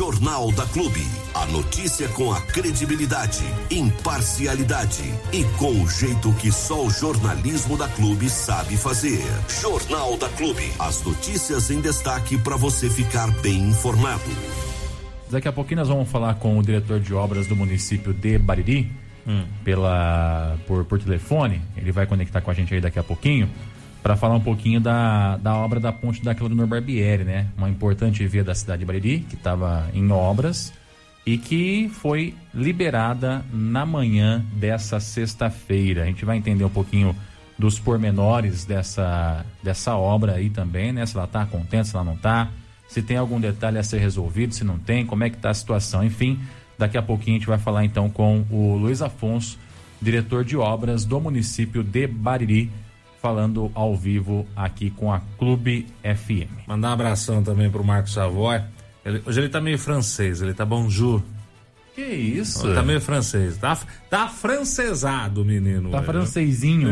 Jornal da Clube. A notícia com a credibilidade, imparcialidade e com o jeito que só o jornalismo da Clube sabe fazer. Jornal da Clube. As notícias em destaque para você ficar bem informado. Daqui a pouquinho nós vamos falar com o diretor de obras do município de Bariri, hum. pela, por, por telefone. Ele vai conectar com a gente aí daqui a pouquinho para falar um pouquinho da, da obra da ponte da Claudinor Barbieri, né? Uma importante via da cidade de Bariri, que estava em obras e que foi liberada na manhã dessa sexta-feira. A gente vai entender um pouquinho dos pormenores dessa, dessa obra aí também, né? Se ela está contente, se ela não está, se tem algum detalhe a ser resolvido, se não tem, como é que está a situação, enfim. Daqui a pouquinho a gente vai falar então com o Luiz Afonso, diretor de obras do município de Bariri, falando ao vivo aqui com a Clube FM. Mandar um abração também pro Marcos Savoy. Ele, hoje ele tá meio francês, ele tá bonjour. Que isso? Tá meio francês. Tá, tá francesado, menino. Tá francesinho.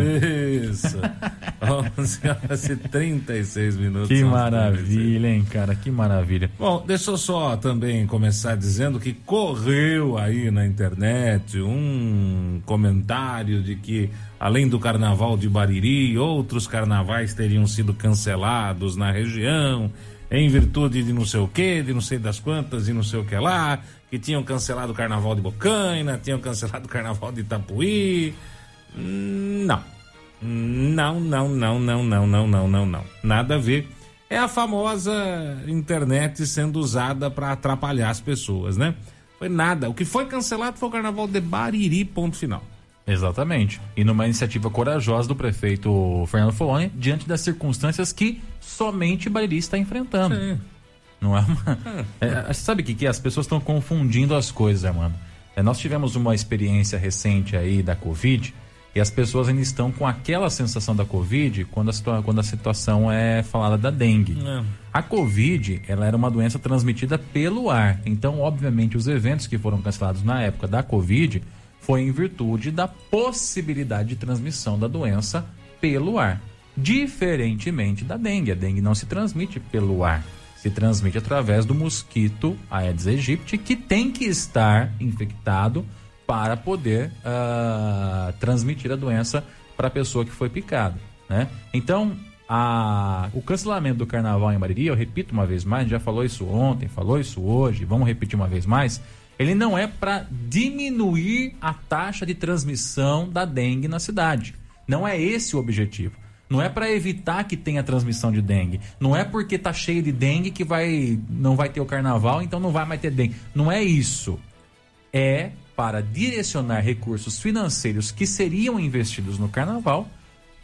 Isso. 11 horas e 36 minutos. Que maravilha, hein, cara? Que maravilha. Bom, deixa eu só também começar dizendo que correu aí na internet um comentário de que além do carnaval de Bariri, outros carnavais teriam sido cancelados na região, em virtude de não sei o que, de não sei das quantas e não sei o que lá, que tinham cancelado o carnaval de Bocaina, tinham cancelado o carnaval de Itapuí. Não. Não, não, não, não, não, não, não, não, não. Nada a ver. É a famosa internet sendo usada para atrapalhar as pessoas, né? Foi nada. O que foi cancelado foi o carnaval de Bariri, ponto final. Exatamente. E numa iniciativa corajosa do prefeito Fernando Foloni, diante das circunstâncias que somente Bariri está enfrentando. Sim. Não é uma. É, é sabe o que, que é? As pessoas estão confundindo as coisas, Armando. É, nós tivemos uma experiência recente aí da Covid e as pessoas ainda estão com aquela sensação da Covid quando a, quando a situação é falada da dengue. É. A Covid, ela era uma doença transmitida pelo ar. Então, obviamente, os eventos que foram cancelados na época da Covid foi em virtude da possibilidade de transmissão da doença pelo ar. Diferentemente da dengue. A dengue não se transmite pelo ar, se transmite através do mosquito Aedes aegypti, que tem que estar infectado para poder uh, transmitir a doença para a pessoa que foi picada. Né? Então, a, o cancelamento do carnaval em Mariria, eu repito uma vez mais, já falou isso ontem, falou isso hoje, vamos repetir uma vez mais ele não é para diminuir a taxa de transmissão da dengue na cidade. Não é esse o objetivo. Não é para evitar que tenha transmissão de dengue. Não é porque tá cheio de dengue que vai não vai ter o carnaval, então não vai mais ter dengue. Não é isso. É para direcionar recursos financeiros que seriam investidos no carnaval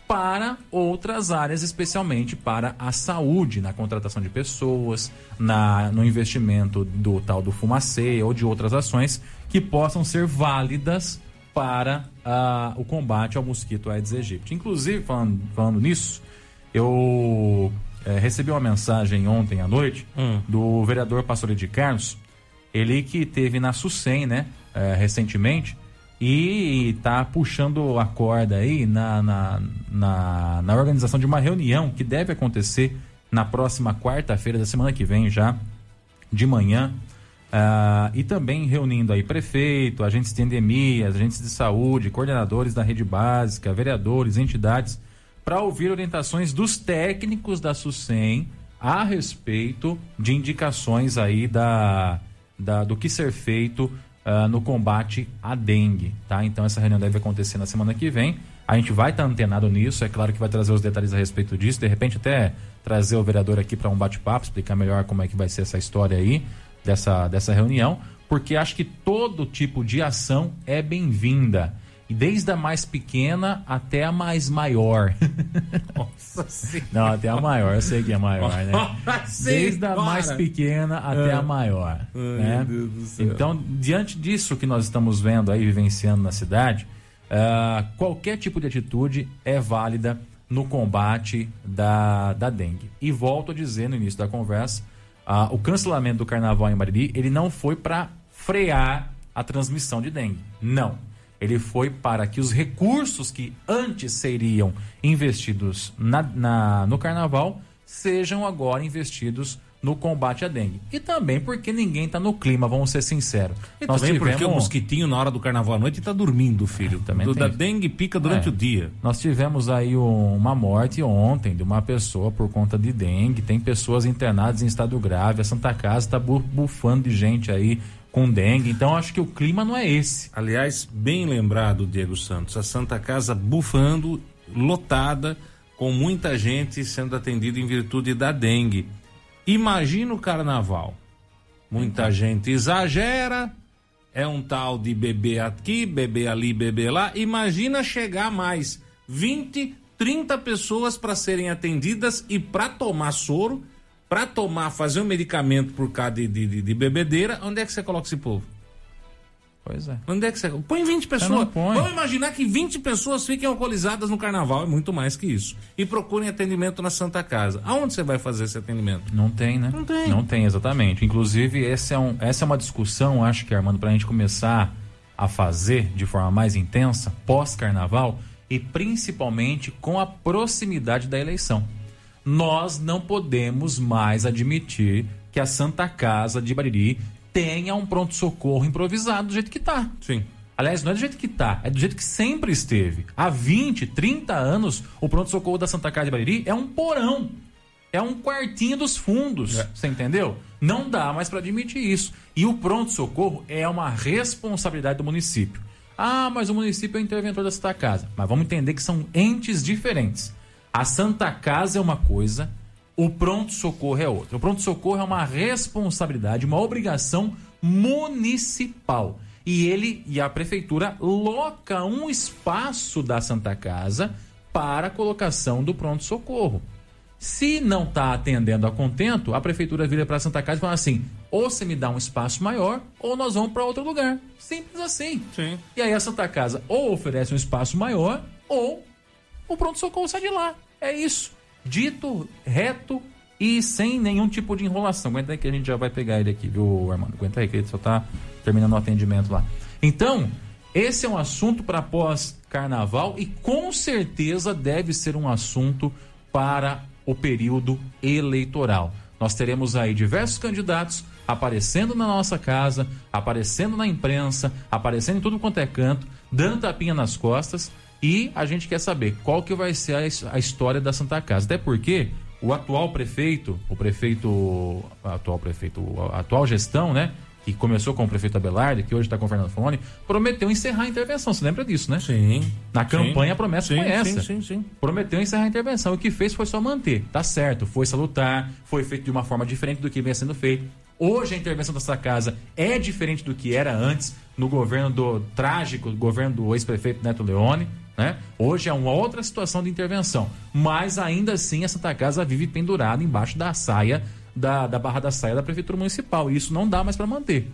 para outras áreas, especialmente para a saúde, na contratação de pessoas, na, no investimento do tal do fumacê ou de outras ações que possam ser válidas para uh, o combate ao mosquito Aedes aegypti. Inclusive, falando, falando nisso, eu é, recebi uma mensagem ontem à noite hum. do vereador Pastor de Carlos, ele que teve na SUSEM, né, é, recentemente, e está puxando a corda aí na, na, na, na, organização de uma reunião que deve acontecer na próxima quarta-feira da semana que vem já, de manhã, uh, e também reunindo aí prefeito, agentes de endemias, agentes de saúde, coordenadores da rede básica, vereadores, entidades, para ouvir orientações dos técnicos da SUSEM a respeito de indicações aí da, da do que ser feito uh, no combate à dengue, tá? Então essa reunião deve acontecer na semana que vem. A gente vai estar tá antenado nisso, é claro que vai trazer os detalhes a respeito disso, de repente até trazer o vereador aqui para um bate-papo, explicar melhor como é que vai ser essa história aí dessa, dessa reunião, porque acho que todo tipo de ação é bem-vinda desde a mais pequena até a mais maior. Nossa senhora. Não, até a maior, eu sei que é maior, né? Desde a mais pequena até é. a maior. Ai, né? Então, diante disso que nós estamos vendo aí, vivenciando na cidade, uh, qualquer tipo de atitude é válida no combate da, da dengue. E volto a dizer no início da conversa, uh, o cancelamento do carnaval em Bariri, ele não foi para frear a transmissão de dengue. Não ele foi para que os recursos que antes seriam investidos na, na, no carnaval sejam agora investidos no combate à dengue. E também porque ninguém está no clima, vamos ser sinceros. E Nós também tivemos... porque o mosquitinho na hora do carnaval à noite está dormindo, filho. É, também do, da dengue pica durante é. o dia. Nós tivemos aí um, uma morte ontem de uma pessoa por conta de dengue. Tem pessoas internadas em estado grave. A Santa Casa está bufando de gente aí com dengue. Então acho que o clima não é esse. Aliás, bem lembrado, Diego Santos, a Santa Casa bufando, lotada, com muita gente sendo atendida em virtude da dengue. Imagina o carnaval. Muita gente exagera, é um tal de bebê aqui, bebê ali, bebê lá. Imagina chegar mais 20, 30 pessoas para serem atendidas e para tomar soro para tomar, fazer um medicamento por causa de, de, de, bebedeira, onde é que você coloca esse povo? Pois é. Onde é que você. Põe 20 pessoas. Vamos imaginar que 20 pessoas fiquem alcoolizadas no carnaval, é muito mais que isso. E procurem atendimento na Santa Casa. Aonde você vai fazer esse atendimento? Não tem, né? Não tem. Não tem, exatamente. Inclusive, esse é um, essa é uma discussão, acho que, Armando, para a gente começar a fazer de forma mais intensa, pós-carnaval, e principalmente com a proximidade da eleição nós não podemos mais admitir que a Santa Casa de Bariri tenha um pronto-socorro improvisado do jeito que está. Sim. Aliás, não é do jeito que está, é do jeito que sempre esteve. Há 20, 30 anos, o pronto-socorro da Santa Casa de Bariri é um porão. É um quartinho dos fundos, é. você entendeu? Não dá mais para admitir isso. E o pronto-socorro é uma responsabilidade do município. Ah, mas o município é o interventor da Santa Casa. Mas vamos entender que são entes diferentes. A Santa Casa é uma coisa, o pronto-socorro é outra. O pronto-socorro é uma responsabilidade, uma obrigação municipal. E ele e a prefeitura loca um espaço da Santa Casa para a colocação do pronto-socorro. Se não está atendendo a contento, a prefeitura vira para a Santa Casa e fala assim: ou você me dá um espaço maior, ou nós vamos para outro lugar. Simples assim. Sim. E aí a Santa Casa ou oferece um espaço maior, ou o pronto-socorro sai de lá. É isso. Dito, reto e sem nenhum tipo de enrolação. Aguenta aí que a gente já vai pegar ele aqui, viu, Armando? Aguenta aí que ele só tá terminando o atendimento lá. Então, esse é um assunto para pós-carnaval e com certeza deve ser um assunto para o período eleitoral. Nós teremos aí diversos candidatos aparecendo na nossa casa, aparecendo na imprensa, aparecendo em tudo quanto é canto, dando tapinha nas costas e a gente quer saber qual que vai ser a, a história da Santa Casa. Até porque o atual prefeito, o prefeito, atual prefeito, a atual gestão, né? Que começou com o prefeito Abelardo, que hoje está com o Fernando Fone, prometeu encerrar a intervenção. Você lembra disso, né? Sim. Na campanha a promessa sim, foi essa. Sim, sim, sim. Prometeu encerrar a intervenção. O que fez foi só manter. Tá certo, foi salutar, foi feito de uma forma diferente do que vinha sendo feito. Hoje a intervenção dessa casa é diferente do que era antes no governo do trágico governo do ex-prefeito Neto Leone. Né? Hoje é uma outra situação de intervenção, mas ainda assim a Santa Casa vive pendurada embaixo da saia, da, da barra da saia da Prefeitura Municipal. E isso não dá mais para manter.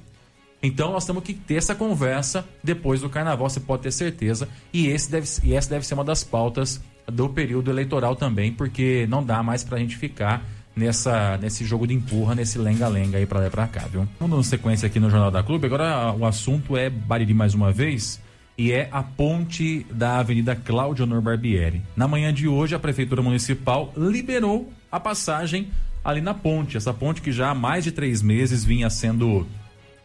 Então nós temos que ter essa conversa depois do carnaval, você pode ter certeza. E, esse deve, e essa deve ser uma das pautas do período eleitoral também, porque não dá mais para a gente ficar nessa, nesse jogo de empurra, nesse lenga-lenga aí para lá e pra cá, viu? Vamos dando sequência aqui no Jornal da Clube. Agora o assunto é Bariri mais uma vez e é a ponte da Avenida Cláudio Honor Barbieri. Na manhã de hoje, a Prefeitura Municipal liberou a passagem ali na ponte. Essa ponte que já há mais de três meses vinha sendo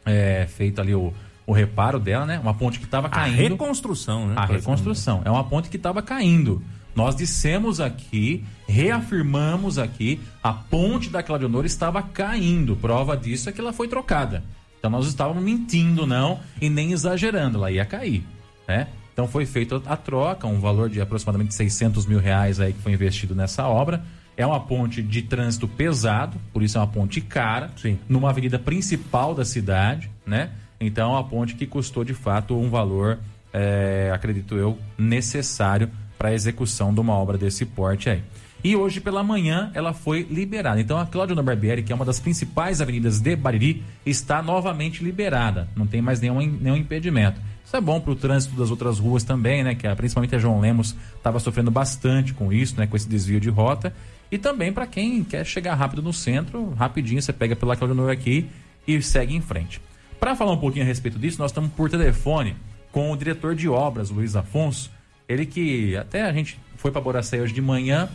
é, feito ali o, o reparo dela, né? Uma ponte que estava caindo. A reconstrução, né? A reconstrução. É uma ponte que estava caindo. Nós dissemos aqui, reafirmamos aqui, a ponte da Cláudio Honor estava caindo. Prova disso é que ela foi trocada. Então nós estávamos mentindo, não, e nem exagerando, ela ia cair né? Então foi feita a troca, um valor de aproximadamente 600 mil reais aí que foi investido nessa obra. É uma ponte de trânsito pesado, por isso é uma ponte cara, Sim. numa avenida principal da cidade, né? Então é uma ponte que custou de fato um valor, é, acredito eu, necessário para a execução de uma obra desse porte aí. E hoje pela manhã ela foi liberada. Então a Cláudio Barbieri, que é uma das principais avenidas de Bariri, está novamente liberada. Não tem mais nenhum, nenhum impedimento. Isso é bom para o trânsito das outras ruas também, né? Que principalmente a João Lemos estava sofrendo bastante com isso, né? Com esse desvio de rota. E também para quem quer chegar rápido no centro, rapidinho você pega pela Claudio aqui e segue em frente. Para falar um pouquinho a respeito disso, nós estamos por telefone com o diretor de obras, Luiz Afonso. Ele que até a gente foi para Boracé hoje de manhã,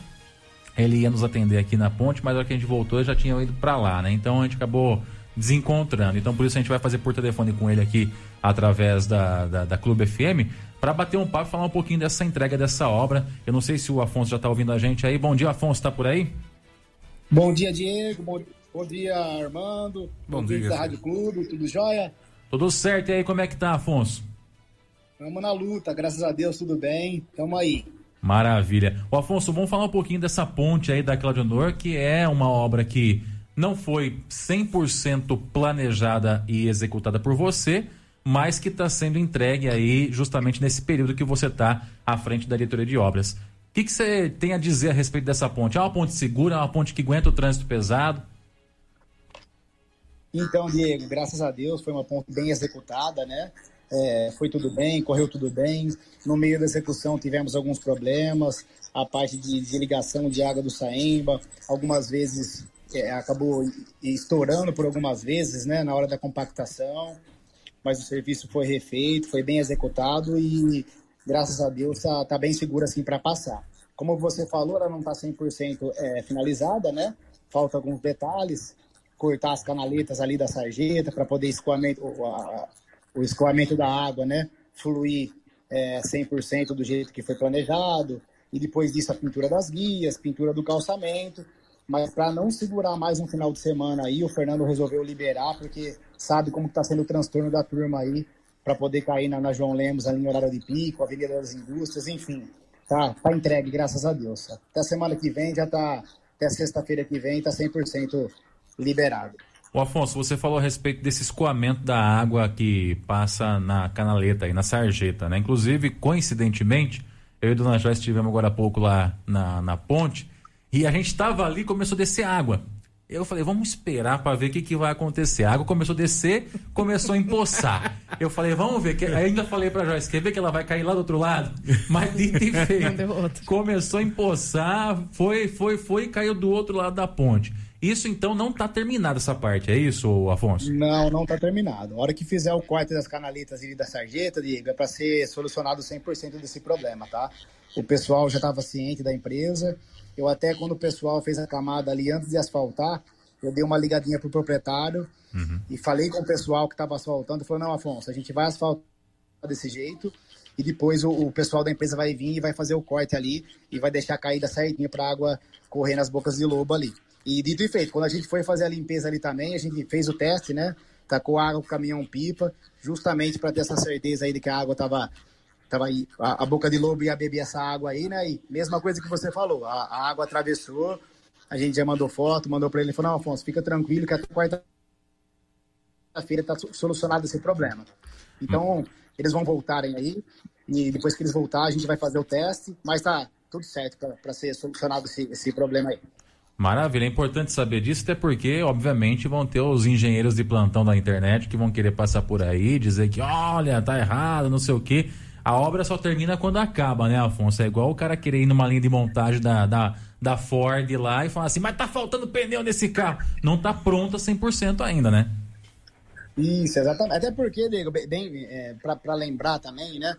ele ia nos atender aqui na ponte, mas a hora que a gente voltou, já tinha ido para lá, né? Então a gente acabou desencontrando. Então por isso a gente vai fazer por telefone com ele aqui através da, da, da Clube FM para bater um papo e falar um pouquinho dessa entrega dessa obra. Eu não sei se o Afonso já está ouvindo a gente aí. Bom dia, Afonso, está por aí? Bom dia, Diego. Bom, bom dia, Armando. Bom, bom dia, da Rádio Clube. Tudo jóia? Tudo certo. E aí, como é que tá, Afonso? Estamos na luta, graças a Deus, tudo bem. Tamo aí. Maravilha. O Afonso, vamos falar um pouquinho dessa ponte aí da Claudio Honor, que é uma obra que não foi 100% planejada e executada por você, mas que está sendo entregue aí justamente nesse período que você está à frente da diretoria de obras. O que, você tem a dizer a respeito dessa ponte? É uma ponte segura, é uma ponte que aguenta o trânsito pesado? Então, Diego, graças a Deus foi uma ponte bem executada, né? É, foi tudo bem, correu tudo bem. No meio da execução tivemos alguns problemas, a parte de, de ligação de água do Saemba, algumas vezes é, acabou estourando por algumas vezes, né, na hora da compactação, mas o serviço foi refeito, foi bem executado e graças a Deus está tá bem seguro assim para passar. Como você falou, ela não está 100% é, finalizada, né? Falta alguns detalhes, cortar as canaletas ali da sarjeta para poder escoamento, o, a, o escoamento da água, né? Fluir é, 100% do jeito que foi planejado. E depois disso a pintura das guias, pintura do calçamento mas para não segurar mais um final de semana aí, o Fernando resolveu liberar, porque sabe como está sendo o transtorno da turma aí, para poder cair na, na, João Lemos ali em horário de pico, Avenida das Indústrias, enfim. Tá, tá entregue, graças a Deus. Até semana que vem já tá, até sexta-feira que vem tá 100% liberado. O Afonso, você falou a respeito desse escoamento da água que passa na canaleta aí, na sarjeta, né? Inclusive, coincidentemente, eu e Dona Joyce estivemos agora há pouco lá na, na ponte e a gente estava ali começou a descer água. Eu falei, vamos esperar para ver o que, que vai acontecer. A água começou a descer, começou a empoçar. Eu falei, vamos ver. Aí ainda falei para Joyce, quer ver que ela vai cair lá do outro lado? Mas dito e feito. Começou a empoçar, foi, foi, foi e caiu do outro lado da ponte. Isso então não está terminado essa parte, é isso, Afonso? Não, não está terminado. A hora que fizer o corte das canaletas e da sarjeta, Diego, é para ser solucionado 100% desse problema, tá? O pessoal já estava ciente da empresa, eu até, quando o pessoal fez a camada ali antes de asfaltar, eu dei uma ligadinha pro proprietário uhum. e falei com o pessoal que estava asfaltando. Falou, não, Afonso, a gente vai asfaltar desse jeito e depois o, o, pessoal da empresa vai vir e vai fazer o corte ali e vai deixar a caída certinha para a água correr nas bocas de lobo ali. E dito e feito, quando a gente foi fazer a limpeza ali também, a gente fez o teste, né? Tacou água com o caminhão pipa, justamente para ter essa certeza aí de que a água estava tava aí, a, a, boca de lobo ia beber essa água aí, né? E mesma coisa que você falou, a, a água atravessou, a gente já mandou foto, mandou para ele, falou, não, Afonso, fica tranquilo que até quarta-feira tá solucionado esse problema. Então, eles vão voltarem aí, e depois que eles voltar, a gente vai fazer o teste, mas tá tudo certo para ser solucionado esse, esse problema aí. Maravilha, é importante saber disso, até porque, obviamente, vão ter os engenheiros de plantão da internet que vão querer passar por aí, dizer que, olha, tá errado, não sei o quê. A obra só termina quando acaba, né, Afonso? É igual o cara querer ir numa linha de montagem da, da, da Ford lá e falar assim, mas tá faltando pneu nesse carro. Não tá pronta 100% ainda, né? Isso, exatamente. Até porque, Diego, bem, é, para lembrar também, né?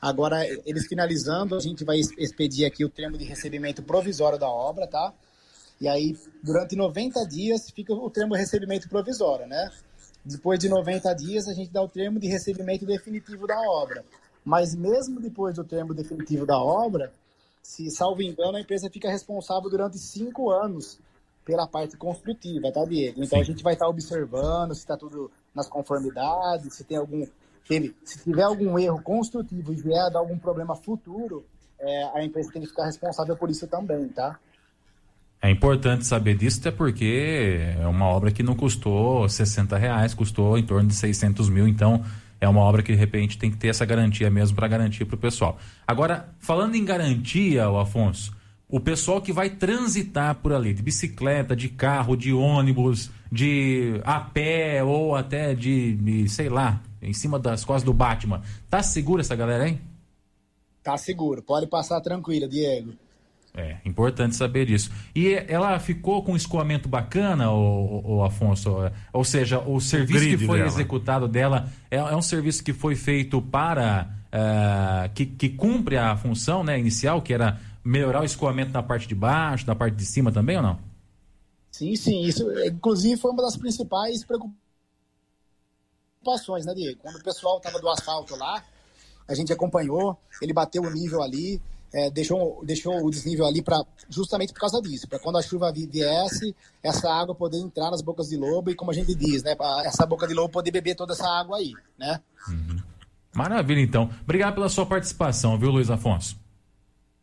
Agora, eles finalizando, a gente vai expedir aqui o termo de recebimento provisório da obra, tá? E aí, durante 90 dias, fica o termo de recebimento provisório, né? Depois de 90 dias, a gente dá o termo de recebimento definitivo da obra. Mas mesmo depois do termo definitivo da obra, se salvo engano, a empresa fica responsável durante cinco anos pela parte construtiva, tá, Diego? Então Sim. a gente vai estar observando se está tudo nas conformidades, se tem algum. Se tiver algum erro construtivo e vier dar algum problema futuro, é, a empresa tem que ficar responsável por isso também, tá? É importante saber disso, até porque é uma obra que não custou 60 reais, custou em torno de 600 mil, então é uma obra que de repente tem que ter essa garantia mesmo para garantir para o pessoal. Agora, falando em garantia, o Afonso, o pessoal que vai transitar por ali, de bicicleta, de carro, de ônibus, de a pé ou até de, de sei lá, em cima das costas do Batman, tá seguro essa galera, hein? Tá seguro, pode passar tranquilo, Diego. É, importante saber disso. E ela ficou com um escoamento bacana, o, o Afonso? Ou seja, o serviço o que foi dela. executado dela é, é, um serviço que foi feito para. Uh, que, que cumpre a função né, inicial, que era melhorar o escoamento na parte de baixo, na parte de cima também ou não? Sim, sim. Isso, inclusive, foi uma das principais preocupações, né, Diego? Quando o pessoal estava do asfalto lá, a gente acompanhou, ele bateu o nível ali, é, deixou, deixou o desnível ali para justamente por causa disso, para quando a chuva viesse, essa água poder entrar nas bocas de lobo e como a gente diz, né, essa boca de lobo poder beber toda essa água aí, né? Uhum. Maravilha, então. Obrigado pela sua participação, viu, Luiz Afonso?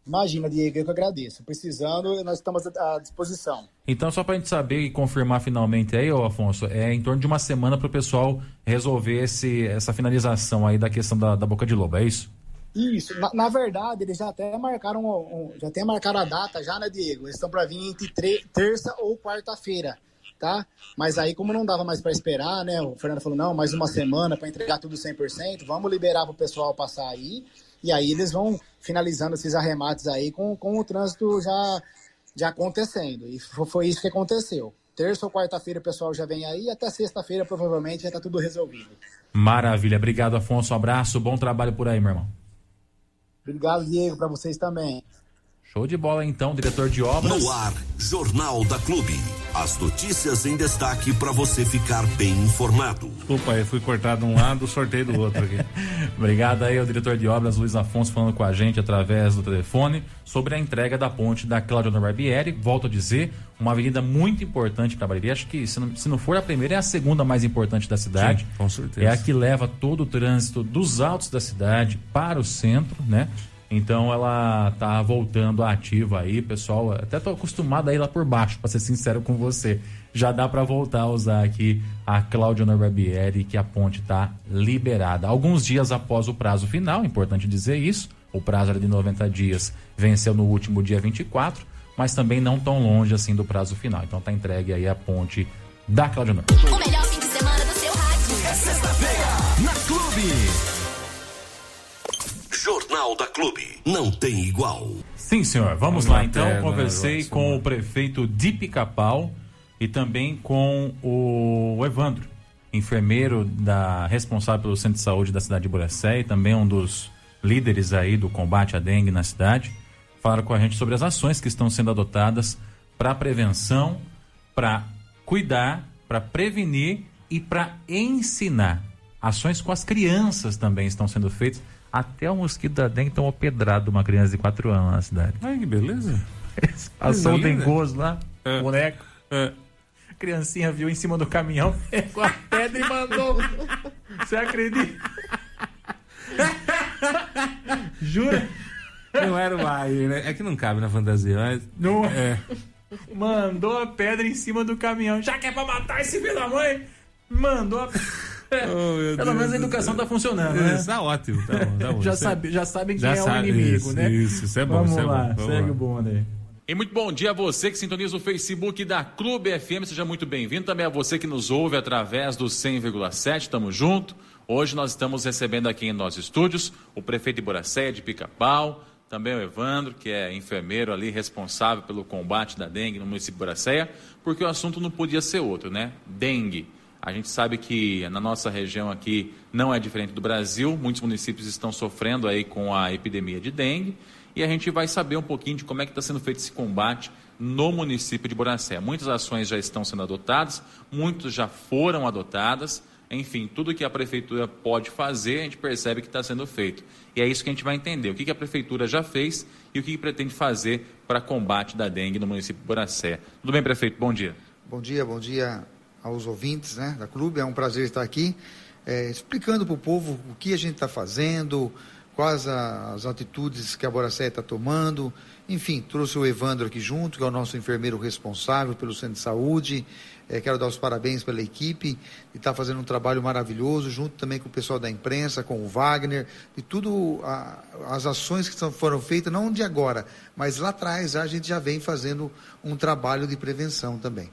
Imagina, Diego, eu que agradeço. Precisando, nós estamos à disposição. Então, só para a gente saber e confirmar finalmente aí, ô Afonso, é em torno de uma semana para o pessoal resolver esse, essa finalização aí da questão da, da boca de lobo, é isso? Isso. Na, na verdade, eles já até marcaram, um, já até marcaram a data já, né, Diego? Eles estão para vir entre terça ou quarta-feira, tá? Mas aí, como não dava mais para esperar, né? O Fernando falou, não, mais uma semana para entregar tudo 100%, vamos liberar para o pessoal passar aí e aí eles vão finalizando esses arremates aí com, com o trânsito já, já acontecendo. E foi isso que aconteceu. Terça ou quarta-feira o pessoal já vem aí, até sexta-feira provavelmente já está tudo resolvido. Maravilha. Obrigado, Afonso. Um abraço, bom trabalho por aí, meu irmão. Obrigado, Diego, para vocês também. Show de bola então, diretor de obras. No ar, Jornal da Clube. As notícias em destaque para você ficar bem informado. Desculpa aí, fui cortado de um lado, sorteio do outro aqui. Obrigado aí ao diretor de obras Luiz Afonso falando com a gente através do telefone sobre a entrega da ponte da Cláudia Barbieri. Volto a dizer, uma avenida muito importante para Bariri. Acho que se não, se não for a primeira, é a segunda mais importante da cidade. Sim, com certeza. É a que leva todo o trânsito dos altos da cidade para o centro, né? Então ela tá voltando ativa aí, pessoal. Até tô acostumado a ir lá por baixo, para ser sincero com você. Já dá para voltar a usar aqui a Cláudia Barbieri, que a ponte tá liberada. Alguns dias após o prazo final, importante dizer isso. O prazo era de 90 dias, venceu no último dia 24, mas também não tão longe assim do prazo final. Então tá entregue aí a ponte da Cláudia Norberbieri. O melhor fim de semana do seu rádio. É sexta-feira na Clube. Jornal da Clube. Não tem igual. Sim, senhor. Vamos, Vamos lá então. Terra, Conversei com o prefeito de Pica-Pau e também com o Evandro, enfermeiro da responsável pelo centro de saúde da cidade de Buracé e também um dos líderes aí do combate à dengue na cidade. Falaram com a gente sobre as ações que estão sendo adotadas para prevenção, para cuidar, para prevenir e para ensinar. Ações com as crianças também estão sendo feitas até o mosquito da dengue tomou pedrado uma criança de 4 anos na cidade. Ai, que beleza. Passou o dengoso lá, é. boneco. É. Criancinha viu em cima do caminhão, pegou a pedra e mandou. Você acredita? Jura? Não era o ar, né? É que não cabe na fantasia, mas. Não. É. Mandou a pedra em cima do caminhão. Já que é pra matar esse filho da mãe? Mandou a Oh, Pelo menos a educação está funcionando, né? Está ótimo. Tá bom, tá bom. já, sabe, já sabem quem já é sabe, o inimigo, isso, né? Isso, isso é bom. Vamos isso é lá, bom. segue o bonde aí. E muito bom dia a você que sintoniza o Facebook da Clube FM, seja muito bem-vindo. Também a você que nos ouve através do 100,7, estamos junto. Hoje nós estamos recebendo aqui em nossos estúdios o prefeito de Boracéia, de Pica-Pau, também o Evandro, que é enfermeiro ali, responsável pelo combate da dengue no município de Boracéia, porque o assunto não podia ser outro, né? Dengue. A gente sabe que na nossa região aqui não é diferente do Brasil, muitos municípios estão sofrendo aí com a epidemia de dengue e a gente vai saber um pouquinho de como é que está sendo feito esse combate no município de Boracé. Muitas ações já estão sendo adotadas, muitas já foram adotadas, enfim, tudo que a prefeitura pode fazer, a gente percebe que está sendo feito. E é isso que a gente vai entender, o que a prefeitura já fez e o que pretende fazer para combate da dengue no município de Boracé. Tudo bem, prefeito? Bom dia. Bom dia, bom dia aos ouvintes né, da clube. É um prazer estar aqui é, explicando para o povo o que a gente está fazendo, quais as atitudes que a Boracé está tomando. Enfim, trouxe o Evandro aqui junto, que é o nosso enfermeiro responsável pelo centro de saúde. É, quero dar os parabéns pela equipe e está fazendo um trabalho maravilhoso, junto também com o pessoal da imprensa, com o Wagner, e tudo a, as ações que foram feitas, não de agora, mas lá atrás a gente já vem fazendo um trabalho de prevenção também.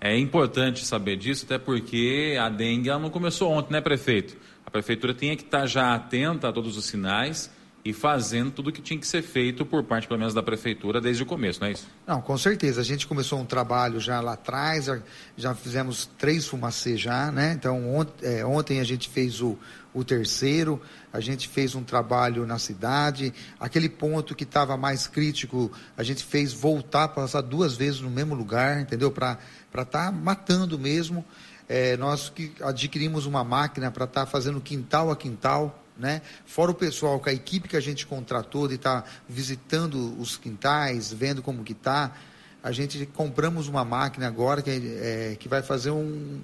É importante saber disso, até porque a dengue não começou ontem, né, prefeito? A prefeitura tinha que estar já atenta a todos os sinais e fazendo tudo o que tinha que ser feito por parte, pelo menos, da prefeitura desde o começo, não é isso? Não, com certeza. A gente começou um trabalho já lá atrás, já, fizemos três fumacê já, né? Então, ont, é, ontem a gente fez o, o terceiro, a gente fez um trabalho na cidade, aquele ponto que estava mais crítico, a gente fez voltar, passar duas vezes no mesmo lugar, entendeu? Para estar tá matando mesmo. É, nós que adquirimos uma máquina para estar tá fazendo quintal a quintal, né? Fora o pessoal, com a equipe que a gente contratou de estar tá visitando os quintais, vendo como que está, a gente compramos uma máquina agora que, é, que vai fazer um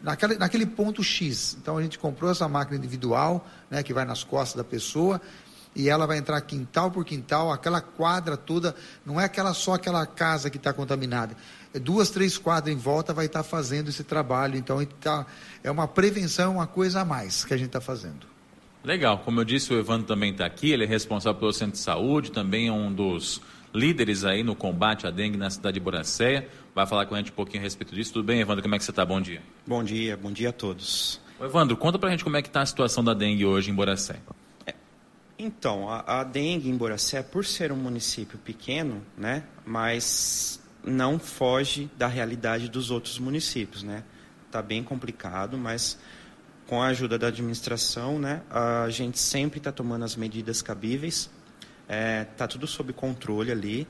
naquele, naquele ponto X. Então a gente comprou essa máquina individual, né, que vai nas costas da pessoa e ela vai entrar quintal por quintal, aquela quadra toda, não é aquela só aquela casa que está contaminada. É duas, três quadras em volta vai estar tá fazendo esse trabalho. Então tá, é uma prevenção, uma coisa a mais que a gente está fazendo. Legal, como eu disse, o Evandro também está aqui, ele é responsável pelo centro de saúde, também é um dos líderes aí no combate à dengue na cidade de Boracéia. Vai falar com a gente um pouquinho a respeito disso. Tudo bem, Evandro? Como é que você está? Bom dia. Bom dia, bom dia a todos. Ô, Evandro, conta pra gente como é que está a situação da dengue hoje em Boracéia. É, então, a, a, dengue em Boracéia, por ser um município pequeno, né, mas não foge da realidade dos outros municípios, né? Está bem complicado, mas com a ajuda da administração, né, a gente sempre está tomando as medidas cabíveis. Está é, tá tudo sob controle ali.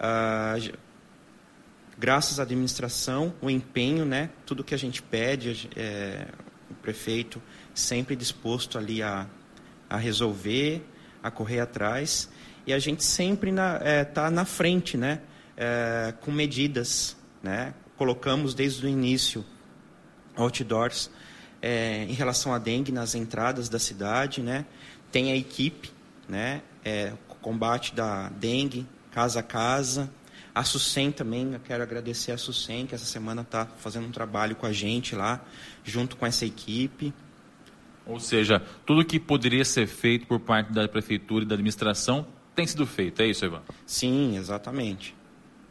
Uh, graças à administração, o empenho, né, tudo que a gente pede, é, o prefeito sempre disposto ali a, a resolver, a correr atrás. E a gente sempre está na, é, tá na frente, né, é, com medidas. Né? Colocamos desde o início outdoors é, em relação à dengue nas entradas da cidade, né? Tem a equipe, né? É, combate da dengue, casa a casa. A SUSEM também, eu quero agradecer a SUSEM, que essa semana está fazendo um trabalho com a gente lá, junto com essa equipe. Ou seja, tudo que poderia ser feito por parte da prefeitura e da administração tem sido feito, é isso, Ivan? Sim, exatamente.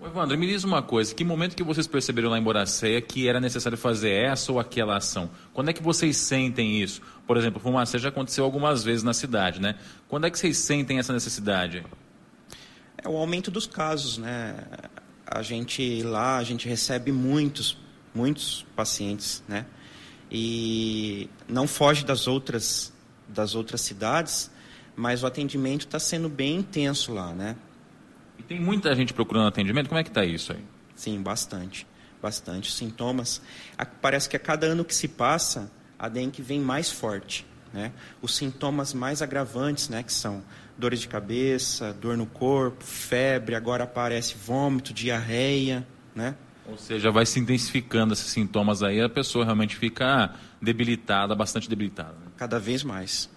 Evandro, me diz uma coisa, que momento que vocês perceberam lá em Boracéia que era necessário fazer essa ou aquela ação? Quando é que vocês sentem isso? Por exemplo, fumacê já aconteceu algumas vezes na cidade, né? Quando é que vocês sentem essa necessidade? É o aumento dos casos, né? A gente lá, a gente recebe muitos, muitos pacientes, né? E não foge das outras, das outras cidades, mas o atendimento está sendo bem intenso lá, né? E tem muita gente procurando atendimento? Como é que está isso aí? Sim, bastante. Bastante. Sintomas. Parece que a cada ano que se passa, a dengue vem mais forte. Né? Os sintomas mais agravantes, né, que são dores de cabeça, dor no corpo, febre, agora aparece vômito, diarreia, né? Ou seja, vai se intensificando esses sintomas aí, a pessoa realmente fica debilitada, bastante debilitada. Né? Cada vez mais.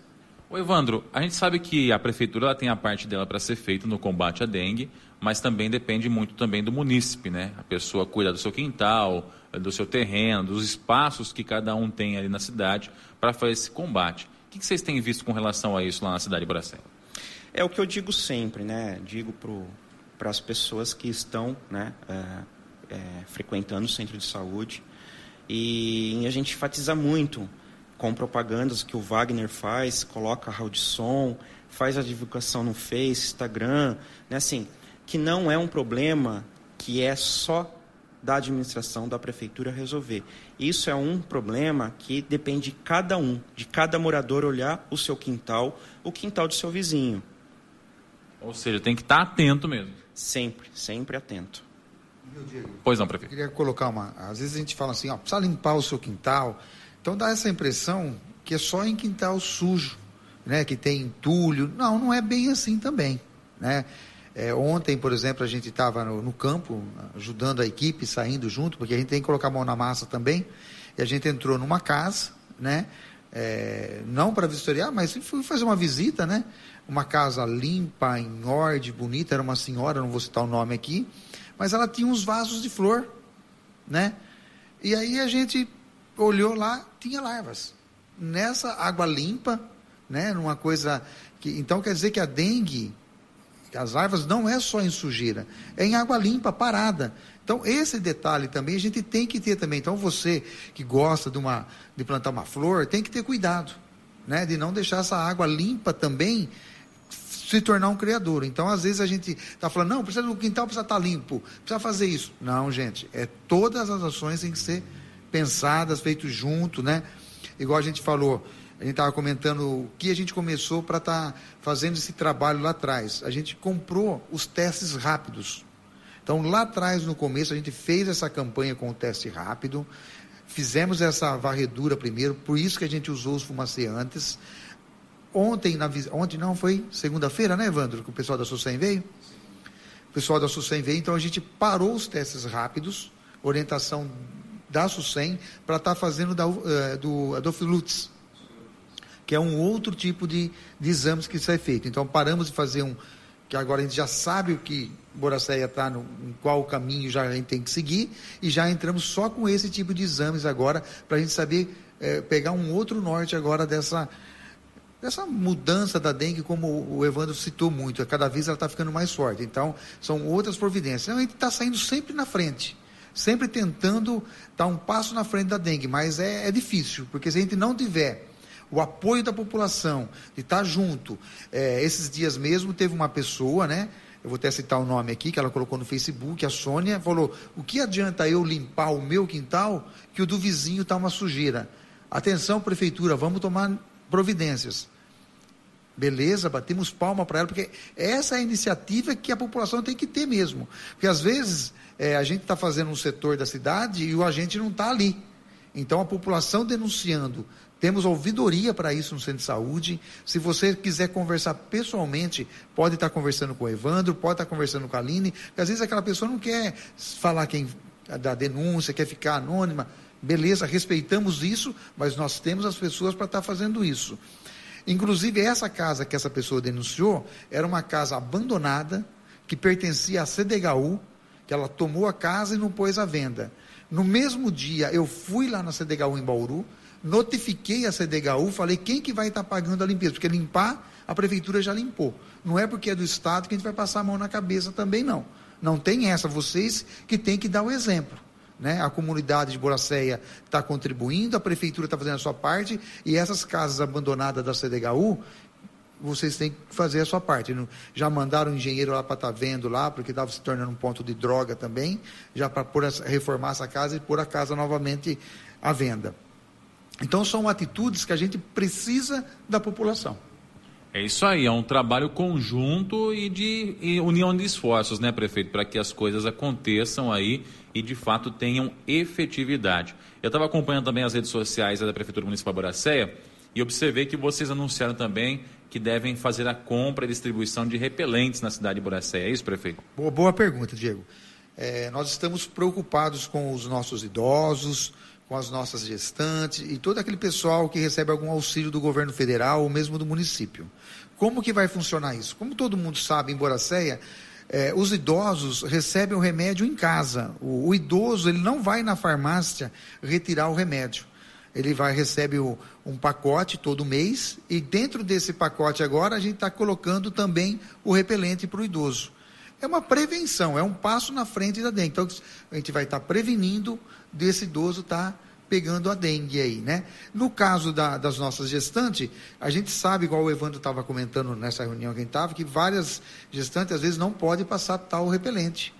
O Evandro, a gente sabe que a prefeitura tem a parte dela para ser feita no combate à dengue, mas também depende muito também do munícipe, né? A pessoa cuida do seu quintal, do seu terreno, dos espaços que cada um tem ali na cidade para fazer esse combate. O que vocês têm visto com relação a isso lá na cidade de Bracel? É o que eu digo sempre, né? Digo para as pessoas que estão né, é, é, frequentando o centro de saúde e a gente enfatiza muito com propagandas que o Wagner faz, coloca rádio de som, faz a divulgação no Face, Instagram, né, assim, que não é um problema que é só da administração, da prefeitura resolver. Isso é um problema que depende de cada um, de cada morador olhar o seu quintal, o quintal do seu vizinho. Ou seja, tem que estar atento mesmo. Sempre, sempre atento. Pois não, prefeito. Eu queria colocar uma. Às vezes a gente fala assim, ó, precisa limpar o seu quintal, então dá essa impressão que é só em quintal sujo, né, que tem entulho. Não, não é bem assim também, né? É, ontem, por exemplo, a gente estava no, no, campo ajudando a equipe, saindo junto, porque a gente tem que colocar a mão na massa também. E a gente entrou numa casa, né? É, não para vistoriar, mas fui fazer uma visita, né? Uma casa limpa, em ordem, bonita. Era uma senhora, não vou citar o nome aqui, mas ela tinha uns vasos de flor, né? E aí a gente olhou lá, tinha larvas. Nessa água limpa, né, numa coisa que então quer dizer que a dengue, as larvas não é só em sujeira, é em água limpa, parada. Então esse detalhe também a gente tem que ter também. Então você que gosta de uma de plantar uma flor, tem que ter cuidado, né, de não deixar essa água limpa também se tornar um criador. Então, às vezes a gente está falando, não, precisa, o quintal precisa estar tá limpo, precisa fazer isso. Não, gente, é todas as ações têm que ser pensadas, feitas junto, né? Igual a gente falou, a gente estava comentando o que a gente começou para estar tá fazendo esse trabalho lá atrás. A gente comprou os testes rápidos. Então, lá atrás, no começo, a gente fez essa campanha com o teste rápido, fizemos essa varredura primeiro, por isso que a gente usou os fumaceantes. Ontem, na, ontem não, foi segunda-feira, né, Evandro, que o pessoal da SUSEM veio? O pessoal da SUSEM veio, então a gente parou os testes rápidos, orientação da SUSEM, para estar tá fazendo da, uh, do Adofilutz, que é um outro tipo de, de exames que sai feito. Então paramos de fazer um, que agora a gente já sabe o que Boracéia está, em qual caminho já a gente tem que seguir, e já entramos só com esse tipo de exames agora, para a gente saber é, pegar um outro norte agora dessa, dessa mudança da dengue, como o Evandro citou muito, cada vez ela está ficando mais forte. Então, são outras providências. Então, a gente está saindo sempre na frente, sempre tentando dar um passo na frente da dengue, mas é, é difícil, porque se a gente não tiver o apoio da população, de estar junto. É, esses dias mesmo teve uma pessoa, né? Eu vou até citar o nome aqui, que ela colocou no Facebook, a Sônia, falou: o que adianta eu limpar o meu quintal que o do vizinho está uma sujeira? Atenção, prefeitura, vamos tomar providências. Beleza, batemos palma para ela, porque essa é a iniciativa que a população tem que ter mesmo. Porque às vezes é, a gente está fazendo um setor da cidade e o agente não está ali. Então a população denunciando temos ouvidoria para isso no centro de saúde. Se você quiser conversar pessoalmente, pode estar conversando com o Evandro, pode estar conversando com a Aline, porque às vezes aquela pessoa não quer falar quem da denúncia, quer ficar anônima. Beleza, respeitamos isso, mas nós temos as pessoas para estar fazendo isso. Inclusive, essa casa que essa pessoa denunciou era uma casa abandonada, que pertencia à CDHU, que ela tomou a casa e não pôs à venda. No mesmo dia, eu fui lá na CDHU em Bauru, notifiquei a CDHU, falei quem que vai estar pagando a limpeza, porque limpar a prefeitura já limpou. Não é porque é do Estado que a gente vai passar a mão na cabeça também, não. Não tem essa, vocês que têm que dar o exemplo. Né? A comunidade de Boracéia está contribuindo, a prefeitura está fazendo a sua parte, e essas casas abandonadas da CDHU, vocês têm que fazer a sua parte. Já mandaram um engenheiro lá para estar tá vendo lá, porque estava se tornando um ponto de droga também, já para reformar essa casa e pôr a casa novamente à venda. Então são atitudes que a gente precisa da população. É isso aí, é um trabalho conjunto e de e união de esforços, né, prefeito, para que as coisas aconteçam aí e de fato tenham efetividade. Eu estava acompanhando também as redes sociais da Prefeitura Municipal de Boracéia e observei que vocês anunciaram também que devem fazer a compra e distribuição de repelentes na cidade de Boracéia. É isso, prefeito? Boa, boa pergunta, Diego. É, nós estamos preocupados com os nossos idosos, com as nossas gestantes e todo aquele pessoal que recebe algum auxílio do governo federal ou mesmo do município. Como que vai funcionar isso? Como todo mundo sabe, em Boracéia, eh, os idosos recebem o remédio em casa. O, o, idoso ele não vai na farmácia retirar o remédio. Ele vai recebe o, um pacote todo mês e dentro desse pacote agora a gente está colocando também o repelente para o idoso. É uma prevenção, é um passo na frente da dengue. Então a gente vai estar tá prevenindo desse idoso estar tá pegando a dengue aí, né? No caso da, das nossas gestantes, a gente sabe, igual o Evandro estava comentando nessa reunião que a gente estava, que várias gestantes às vezes não podem passar tal repelente.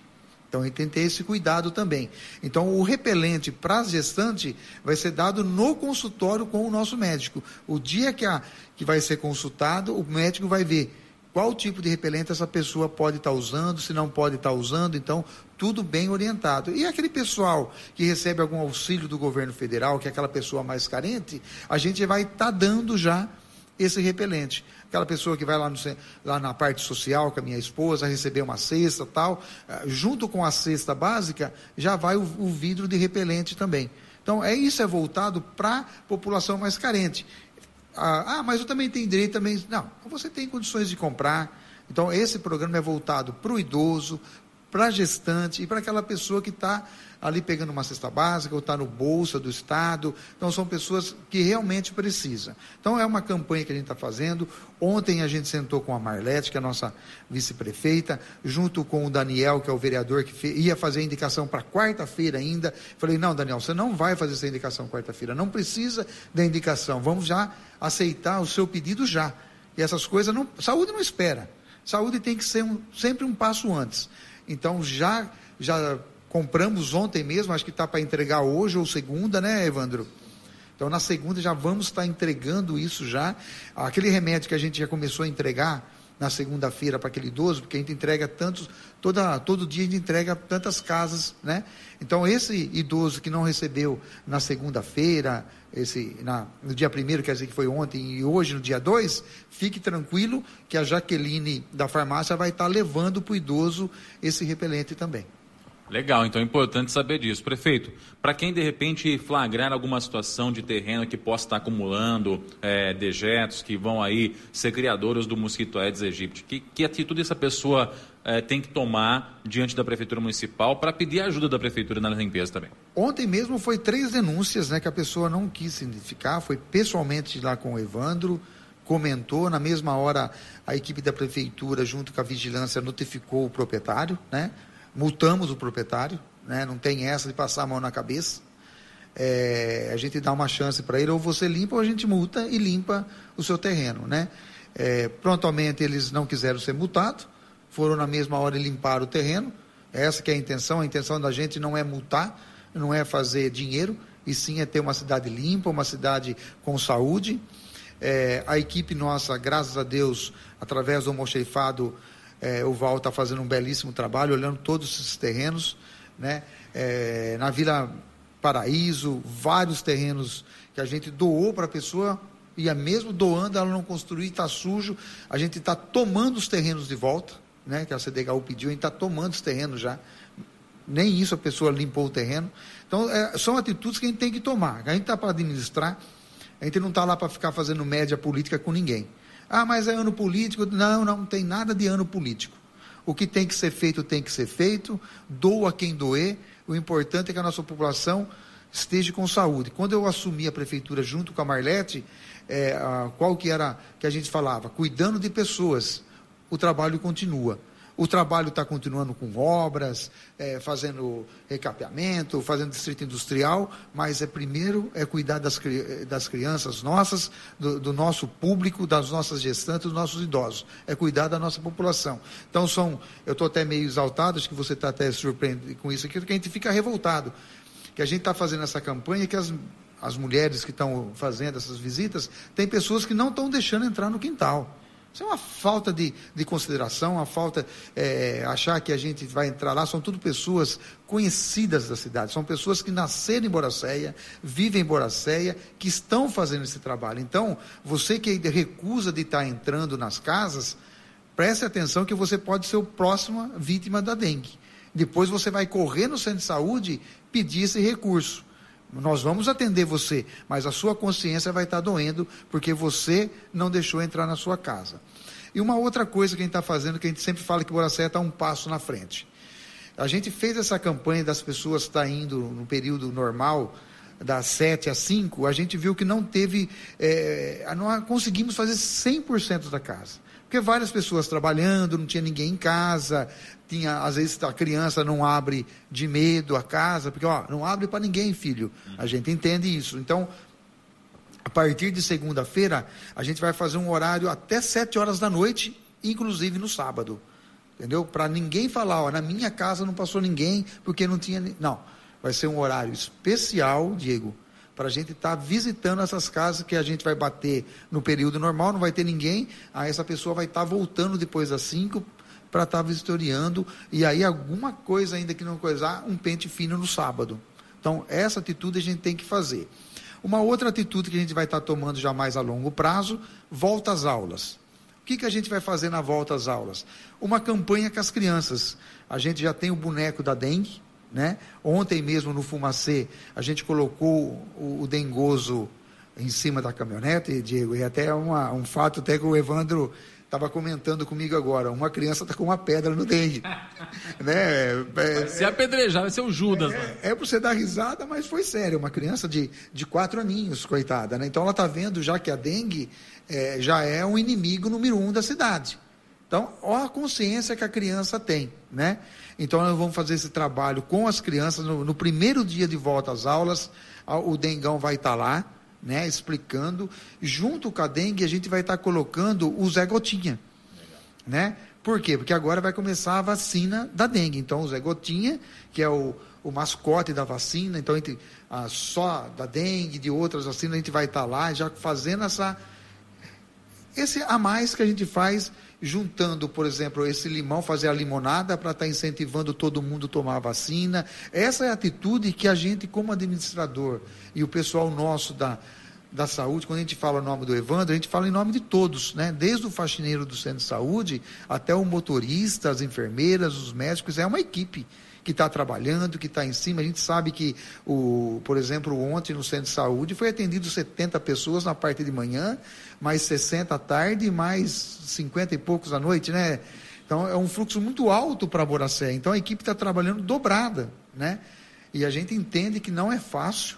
Então, a gente tem que ter esse cuidado também. Então, o repelente para as gestantes vai ser dado no consultório com o nosso médico. O dia que, a, que vai ser consultado, o médico vai ver qual tipo de repelente essa pessoa pode estar tá usando, se não pode estar tá usando, então tudo bem orientado. E aquele pessoal que recebe algum auxílio do governo federal, que é aquela pessoa mais carente, a gente vai estar tá dando já esse repelente. Aquela pessoa que vai lá, no, lá na parte social com a minha esposa, receber uma cesta tal, eh, junto com a cesta básica, já vai o, o vidro de repelente também. Então, é isso é voltado para a população mais carente. Ah, ah, mas eu também tenho direito também. Não, você tem condições de comprar. Então, esse programa é voltado para o idoso, para a gestante e para aquela pessoa que está ali pegando uma cesta básica ou está no bolsa do Estado. Então, são pessoas que realmente precisam. Então, é uma campanha que a gente está fazendo. Ontem a gente sentou com a Marlete, que é a nossa vice-prefeita, junto com o Daniel, que é o vereador que ia fazer a indicação para quarta-feira ainda. Falei, não, Daniel, você não vai fazer essa indicação quarta-feira. Não precisa da indicação. Vamos já aceitar o seu pedido já. E essas coisas, não, saúde não espera. Saúde tem que ser um, sempre um passo antes. Então, já, já compramos ontem mesmo, acho que está para entregar hoje ou segunda, né, Evandro? Então, na segunda já vamos estar tá entregando isso já. Aquele remédio que a gente já começou a entregar na segunda-feira para aquele idoso, porque a gente entrega tantos, toda, todo dia a gente entrega tantas casas, né? Então, esse idoso que não recebeu na segunda-feira, esse na, no dia primeiro, quer dizer que foi ontem e hoje, no dia 2, fique tranquilo que a Jaqueline da farmácia vai estar levando para o idoso esse repelente também. Legal, então é importante saber disso. Prefeito, para quem de repente flagrar alguma situação de terreno que possa estar acumulando é, dejetos que vão aí ser criadores do mosquito Aedes aegypti, que, que atitude essa pessoa é, tem que tomar diante da Prefeitura Municipal para pedir ajuda da Prefeitura na limpeza também? Ontem mesmo foi três denúncias né, que a pessoa não quis se identificar, foi pessoalmente lá com o Evandro, comentou, na mesma hora a equipe da Prefeitura, junto com a vigilância, notificou o proprietário, né? Multamos o proprietário, né? não tem essa de passar a mão na cabeça. É, a gente dá uma chance para ele, ou você limpa ou a gente multa e limpa o seu terreno. Né? É, prontamente eles não quiseram ser multados, foram na mesma hora limpar o terreno. Essa que é a intenção, a intenção da gente não é multar, não é fazer dinheiro, e sim é ter uma cidade limpa, uma cidade com saúde. É, a equipe nossa, graças a Deus, através do almoxeifado, é, o Val está fazendo um belíssimo trabalho, olhando todos esses terrenos, né? É, na Vila Paraíso, vários terrenos que a gente doou para a pessoa e mesmo doando ela não construir, está sujo, a gente está tomando os terrenos de volta, né? Que a CDHU pediu, a gente está tomando os terrenos já. Nem isso a pessoa limpou o terreno. Então, é, são atitudes que a gente tem que tomar. A gente está para administrar, a gente não está lá para ficar fazendo média política com ninguém. Ah, mas é ano político. Não, não tem nada de ano político. O que tem que ser feito, tem que ser feito. Doa quem doer. O importante é que a nossa população esteja com saúde. Quando eu assumi a prefeitura junto com a Marlete, é, a, qual que era que a gente falava? Cuidando de pessoas. O trabalho continua. O trabalho está continuando com obras, é, fazendo recapeamento, fazendo distrito industrial, mas é primeiro é cuidar das, das crianças nossas, do, do, nosso público, das nossas gestantes, dos nossos idosos. É cuidar da nossa população. Então são, eu estou até meio exaltado, acho que você está até surpreendido com isso aqui, porque a gente fica revoltado. Que a gente está fazendo essa campanha que as, as mulheres que estão fazendo essas visitas, tem pessoas que não estão deixando entrar no quintal. Isso é uma falta de, de consideração, uma falta é, achar que a gente vai entrar lá. São tudo pessoas conhecidas da cidade, são pessoas que nasceram em Boracéia, vivem em Boracéia, que estão fazendo esse trabalho. Então, você que recusa de estar entrando nas casas, preste atenção que você pode ser a próxima vítima da dengue. Depois você vai correr no centro de saúde pedir esse recurso. Nós vamos atender você, mas a sua consciência vai estar doendo porque você não deixou entrar na sua casa. E uma outra coisa que a gente está fazendo, que a gente sempre fala que o Boracé está um passo na frente. A gente fez essa campanha das pessoas estar tá indo no período normal, das 7 às 5, a gente viu que não teve, é, não conseguimos fazer 100% da casa. Porque várias pessoas trabalhando, não tinha ninguém em casa, tinha, às vezes a criança não abre de medo a casa, porque ó, não abre para ninguém, filho. A gente entende isso. Então, a partir de segunda-feira, a gente vai fazer um horário até sete horas da noite, inclusive no sábado. Entendeu? Para ninguém falar, ó, na minha casa não passou ninguém, porque não tinha. Não. Vai ser um horário especial, Diego, para a gente estar tá visitando essas casas que a gente vai bater no período normal, não vai ter ninguém, aí essa pessoa vai estar tá voltando depois das cinco para estar tá vistoriando, e aí alguma coisa ainda que não coisar, um pente fino no sábado. Então, essa atitude a gente tem que fazer. Uma outra atitude que a gente vai estar tá tomando já mais a longo prazo, volta às aulas. O que, que a gente vai fazer na volta às aulas? Uma campanha com as crianças. A gente já tem o boneco da dengue, né? Ontem mesmo no Fumacê, a gente colocou o, o dengoso em cima da caminhonete, Diego, e até uma, um fato até que o Evandro estava comentando comigo agora, uma criança está com uma pedra no dente. né? É, se apedrejar, vai ser o Judas. É, é, é para você dar risada, mas foi sério. Uma criança de, de quatro aninhos, coitada. Né? Então ela está vendo já que a dengue é, já é um inimigo número um da cidade. Então, olha a consciência que a criança tem, né? Então, nós vamos fazer esse trabalho com as crianças. No, no primeiro dia de volta às aulas, o Dengão vai estar tá lá, né, explicando. Junto com a dengue, a gente vai estar tá colocando o Zé Gotinha, né? Por quê? Porque agora vai começar a vacina da dengue. Então, o Zé Gotinha, que é o, o mascote da vacina, então, entre, só da dengue, de outras vacinas, a gente vai estar lá já fazendo essa. Esse a mais que a gente faz juntando, por exemplo, esse limão, fazer a limonada para estar tá incentivando todo mundo a tomar a vacina. Essa é a atitude que a gente, como administrador, e o pessoal nosso da, da saúde, quando a gente fala o nome do Evandro, a gente fala em nome de todos, né? Desde o faxineiro do centro de saúde até o motorista, as enfermeiras, os médicos, é uma equipe que está trabalhando, que está em cima. A gente sabe que, o, por exemplo, ontem no centro de saúde foi atendido 70 pessoas na parte de manhã, mais 60 à tarde, mais 50 e poucos à noite, né? Então é um fluxo muito alto para Boracé. Então a equipe está trabalhando dobrada, né? E a gente entende que não é fácil.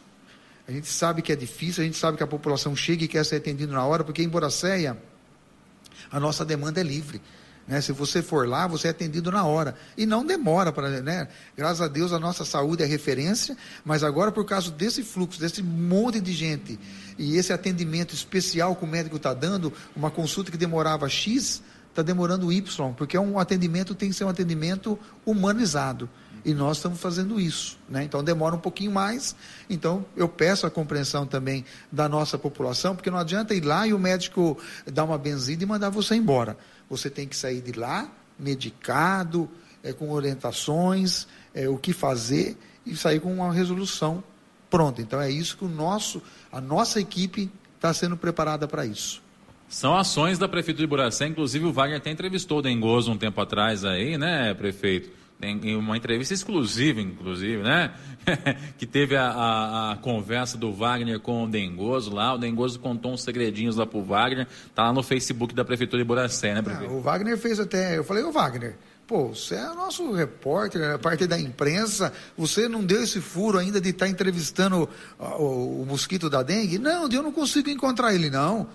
A gente sabe que é difícil, a gente sabe que a população chega e quer ser atendido na hora, porque em Boracéia a nossa demanda é livre. Né? Se você for lá, você é atendido na hora. E não demora para. Né? Graças a Deus a nossa saúde é referência, mas agora, por causa desse fluxo, desse monte de gente, e esse atendimento especial que o médico está dando, uma consulta que demorava X, está demorando Y, porque é um atendimento tem que ser um atendimento humanizado. E nós estamos fazendo isso. Né? Então demora um pouquinho mais. Então eu peço a compreensão também da nossa população, porque não adianta ir lá e o médico dar uma benzida e mandar você embora. Você tem que sair de lá medicado, é, com orientações, é, o que fazer e sair com uma resolução pronta. Então é isso que o nosso, a nossa equipe está sendo preparada para isso. São ações da Prefeitura de Buracé, inclusive o Wagner até entrevistou o Dengoso um tempo atrás aí, né, prefeito? Em uma entrevista exclusiva, inclusive, né? que teve a, a, a, conversa do Wagner com o Dengoso lá. O Dengoso contou uns segredinhos lá pro Wagner. Tá lá no Facebook da Prefeitura de Boracé, né, prefeito? Ah, o Wagner fez até. Eu falei, ô Wagner, pô, você é nosso repórter, é parte da imprensa. Você não deu esse furo ainda de estar tá entrevistando o, o, o mosquito da dengue? Não, eu não consigo encontrar ele, não.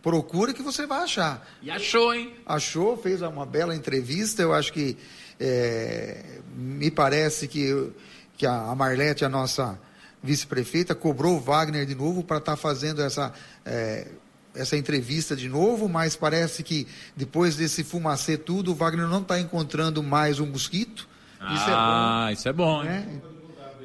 Procura que você vai achar. E achou, hein? Achou, fez uma bela entrevista. Eu acho que é, me parece que, que a Marlete, a nossa vice-prefeita, cobrou o Wagner de novo para estar tá fazendo essa, é, essa entrevista de novo, mas parece que depois desse fumacê tudo, o Wagner não está encontrando mais um mosquito. Isso ah, é bom, isso é bom, né?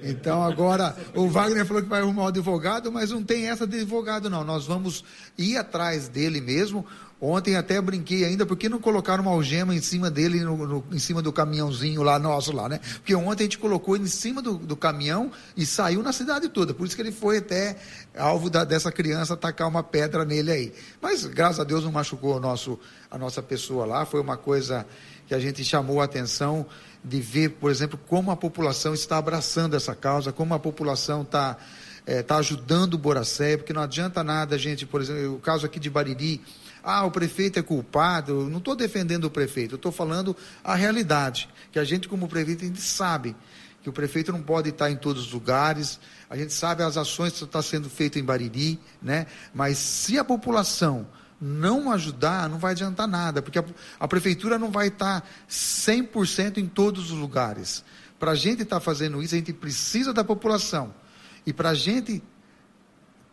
Então agora o Wagner falou que vai arrumar um advogado, mas não tem essa de advogado não. Nós vamos ir atrás dele mesmo. Ontem até brinquei ainda, porque não colocaram uma algema em cima dele, no, no, em cima do caminhãozinho lá nosso lá, né? Porque ontem a gente colocou em cima do, do caminhão e saiu na cidade toda. Por isso que ele foi até alvo da, dessa criança atacar uma pedra nele aí. Mas graças a Deus não machucou o nosso, a nossa pessoa lá. Foi uma coisa que a gente chamou a atenção de ver, por exemplo, como a população está abraçando essa causa, como a população está é, tá ajudando o Boracé, porque não adianta nada, gente, por exemplo, o caso aqui de Bariri, ah, o prefeito é culpado. Eu não estou defendendo o prefeito, eu estou falando a realidade. Que a gente, como prefeito, a gente sabe que o prefeito não pode estar em todos os lugares. A gente sabe as ações que estão sendo feitas em Bariri, né? Mas se a população não ajudar, não vai adiantar nada, porque a, a prefeitura não vai estar 100% em todos os lugares. Para a gente estar tá fazendo isso, a gente precisa da população. E para a gente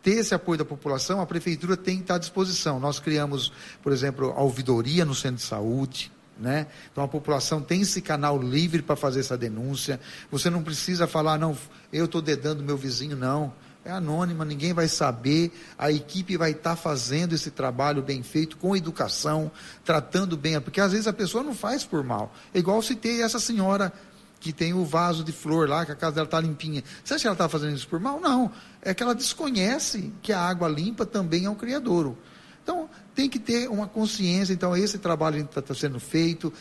ter esse apoio da população, a prefeitura tem que estar à disposição. Nós criamos, por exemplo, a ouvidoria no centro de saúde. Né? Então a população tem esse canal livre para fazer essa denúncia. Você não precisa falar, não, eu estou dedando meu vizinho, não. É anônima, ninguém vai saber. A equipe vai estar tá fazendo esse trabalho bem feito, com educação, tratando bem, porque às vezes a pessoa não faz por mal. É igual citei essa senhora que tem o vaso de flor lá, que a casa dela está limpinha. Você acha que ela está fazendo isso por mal? Não. É que ela desconhece que a água limpa também é um criadouro. Então, tem que ter uma consciência. Então, esse trabalho está tá sendo feito,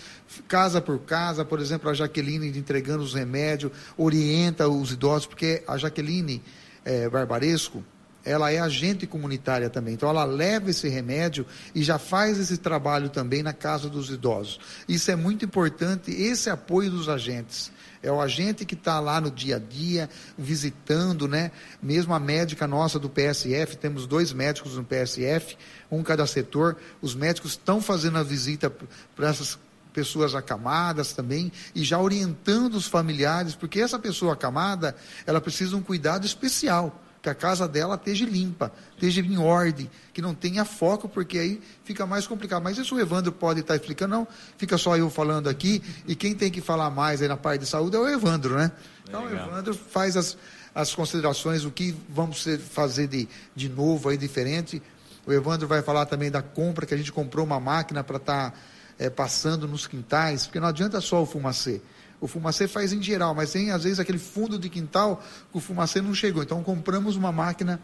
casa por casa. Por exemplo, a Jaqueline entregando os remédios, orienta os idosos, porque a Jaqueline é, Barbaresco, ela é agente comunitária também. Então, ela leva esse remédio e já faz esse trabalho também na casa dos idosos. Isso é muito importante, esse apoio dos agentes. É o agente que está lá no dia a dia, visitando, né? Mesmo a médica nossa do PSF, temos dois médicos no PSF, um cada setor. Os médicos estão fazendo a visita para essas pessoas acamadas também e já orientando os familiares, porque essa pessoa acamada, ela precisa de um cuidado especial que a casa dela esteja limpa, esteja em ordem, que não tenha foco, porque aí fica mais complicado. Mas isso o Evandro pode estar explicando, não fica só eu falando aqui, e quem tem que falar mais aí na parte de saúde é o Evandro, né? Então o Evandro faz as, as considerações, o que vamos fazer de, de novo aí, diferente. O Evandro vai falar também da compra, que a gente comprou uma máquina para estar tá, é, passando nos quintais, porque não adianta só o fumacê. O fumacê faz em geral, mas tem às vezes aquele fundo de quintal que o fumacê não chegou. Então compramos uma máquina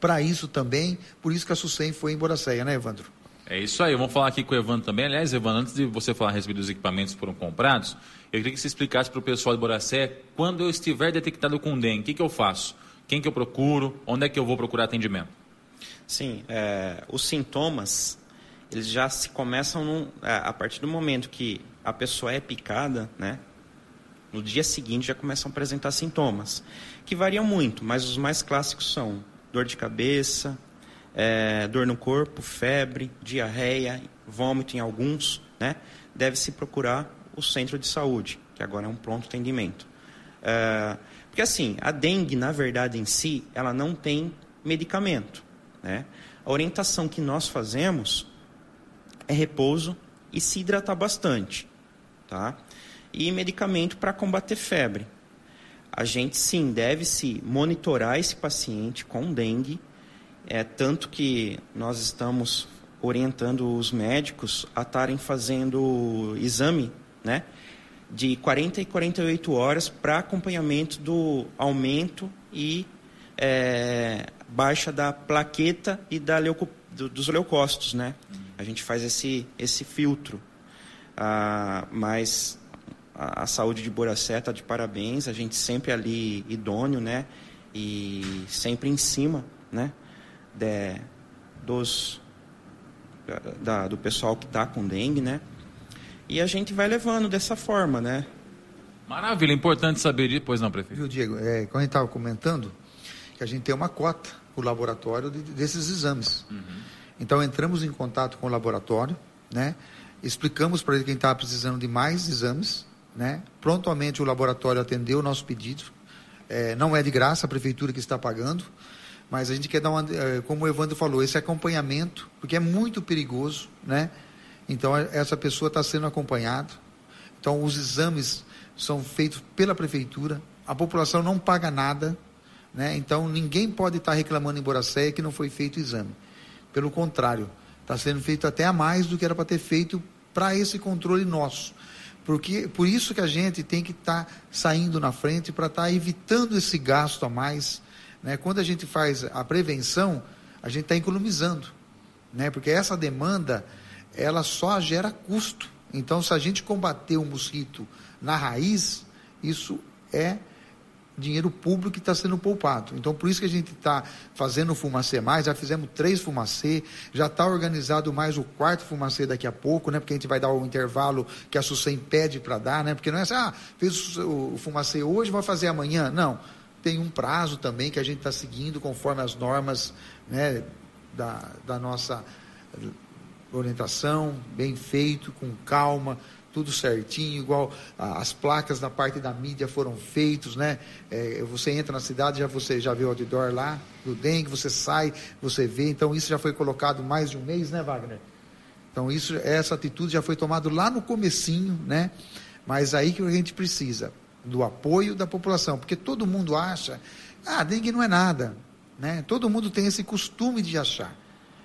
para isso também, por isso que a SUSEM foi em Boracéia, né, Evandro? É isso aí, vamos falar aqui com o Evandro também. Aliás, Evandro, antes de você falar a respeito dos equipamentos que foram comprados, eu queria que você explicasse para o pessoal de Boracé, quando eu estiver detectado com dengue, o que, que eu faço? Quem que eu procuro? Onde é que eu vou procurar atendimento? Sim, é, os sintomas, eles já se começam num, é, a partir do momento que a pessoa é picada, né? No dia seguinte já começam a apresentar sintomas, que variam muito, mas os mais clássicos são dor de cabeça, é, dor no corpo, febre, diarreia, vômito em alguns, né? Deve-se procurar o centro de saúde, que agora é um pronto atendimento. É, porque assim, a dengue, na verdade em si, ela não tem medicamento, né? A orientação que nós fazemos é repouso e se hidratar bastante tá? E medicamento para combater febre. A gente sim deve se monitorar esse paciente com dengue, é tanto que nós estamos orientando os médicos a estarem fazendo exame, né? De 40 e 48 horas para acompanhamento do aumento e é, baixa da plaqueta e da leuco, do, dos leucócitos, né? A gente faz esse, esse filtro. Ah, mas a, a, saúde de Boracé está de parabéns, a gente sempre ali idôneo, né? E sempre em cima, né? De, dos, da, do pessoal que está com dengue, né? E a gente vai levando dessa forma, né? Maravilha, importante saber disso, pois não, prefeito? Viu, Diego, é, quando a gente estava comentando, que a gente tem uma cota, o laboratório de, desses exames. Uhum. Então entramos em contato com o laboratório, né? Explicamos para ele que a gente estava precisando de mais exames, né? Prontamente o laboratório atendeu o nosso pedido. É, não é de graça a prefeitura que está pagando, mas a gente quer dar uma, é, como o Evandro falou, esse acompanhamento, porque é muito perigoso, né? Então essa pessoa está sendo acompanhada. Então os exames são feitos pela prefeitura, a população não paga nada, né? Então ninguém pode estar reclamando em Boracéia que não foi feito o exame. Pelo contrário, está sendo feito até a mais do que era para ter feito para esse controle nosso. Porque, por isso que a gente tem que estar tá saindo na frente para estar tá evitando esse gasto a mais. Né? Quando a gente faz a prevenção, a gente está economizando. Né? Porque essa demanda, ela só gera custo. Então, se a gente combater o mosquito na raiz, isso é dinheiro público que está sendo poupado. Então, por isso que a gente está fazendo o Fumacê Mais, já fizemos três Fumacê, já está organizado mais o quarto Fumacê daqui a pouco, né? Porque a gente vai dar o intervalo que a SUSEM pede para dar, né? Porque não é assim, ah, fez o Fumacê hoje, vai fazer amanhã. Não. Tem um prazo também que a gente está seguindo conforme as normas né, da, da nossa orientação, bem feito, com calma, tudo certinho, igual as placas na parte da mídia foram feitos, né? É, você entra na cidade, já você já vê o outdoor lá do dengue, você sai, você vê, então isso já foi colocado mais de um mês, né, Wagner? Então isso, essa atitude já foi tomada lá no comecinho, né? Mas aí que a gente precisa do apoio da população, porque todo mundo acha, ah, dengue não é nada, né? Todo mundo tem esse costume de achar.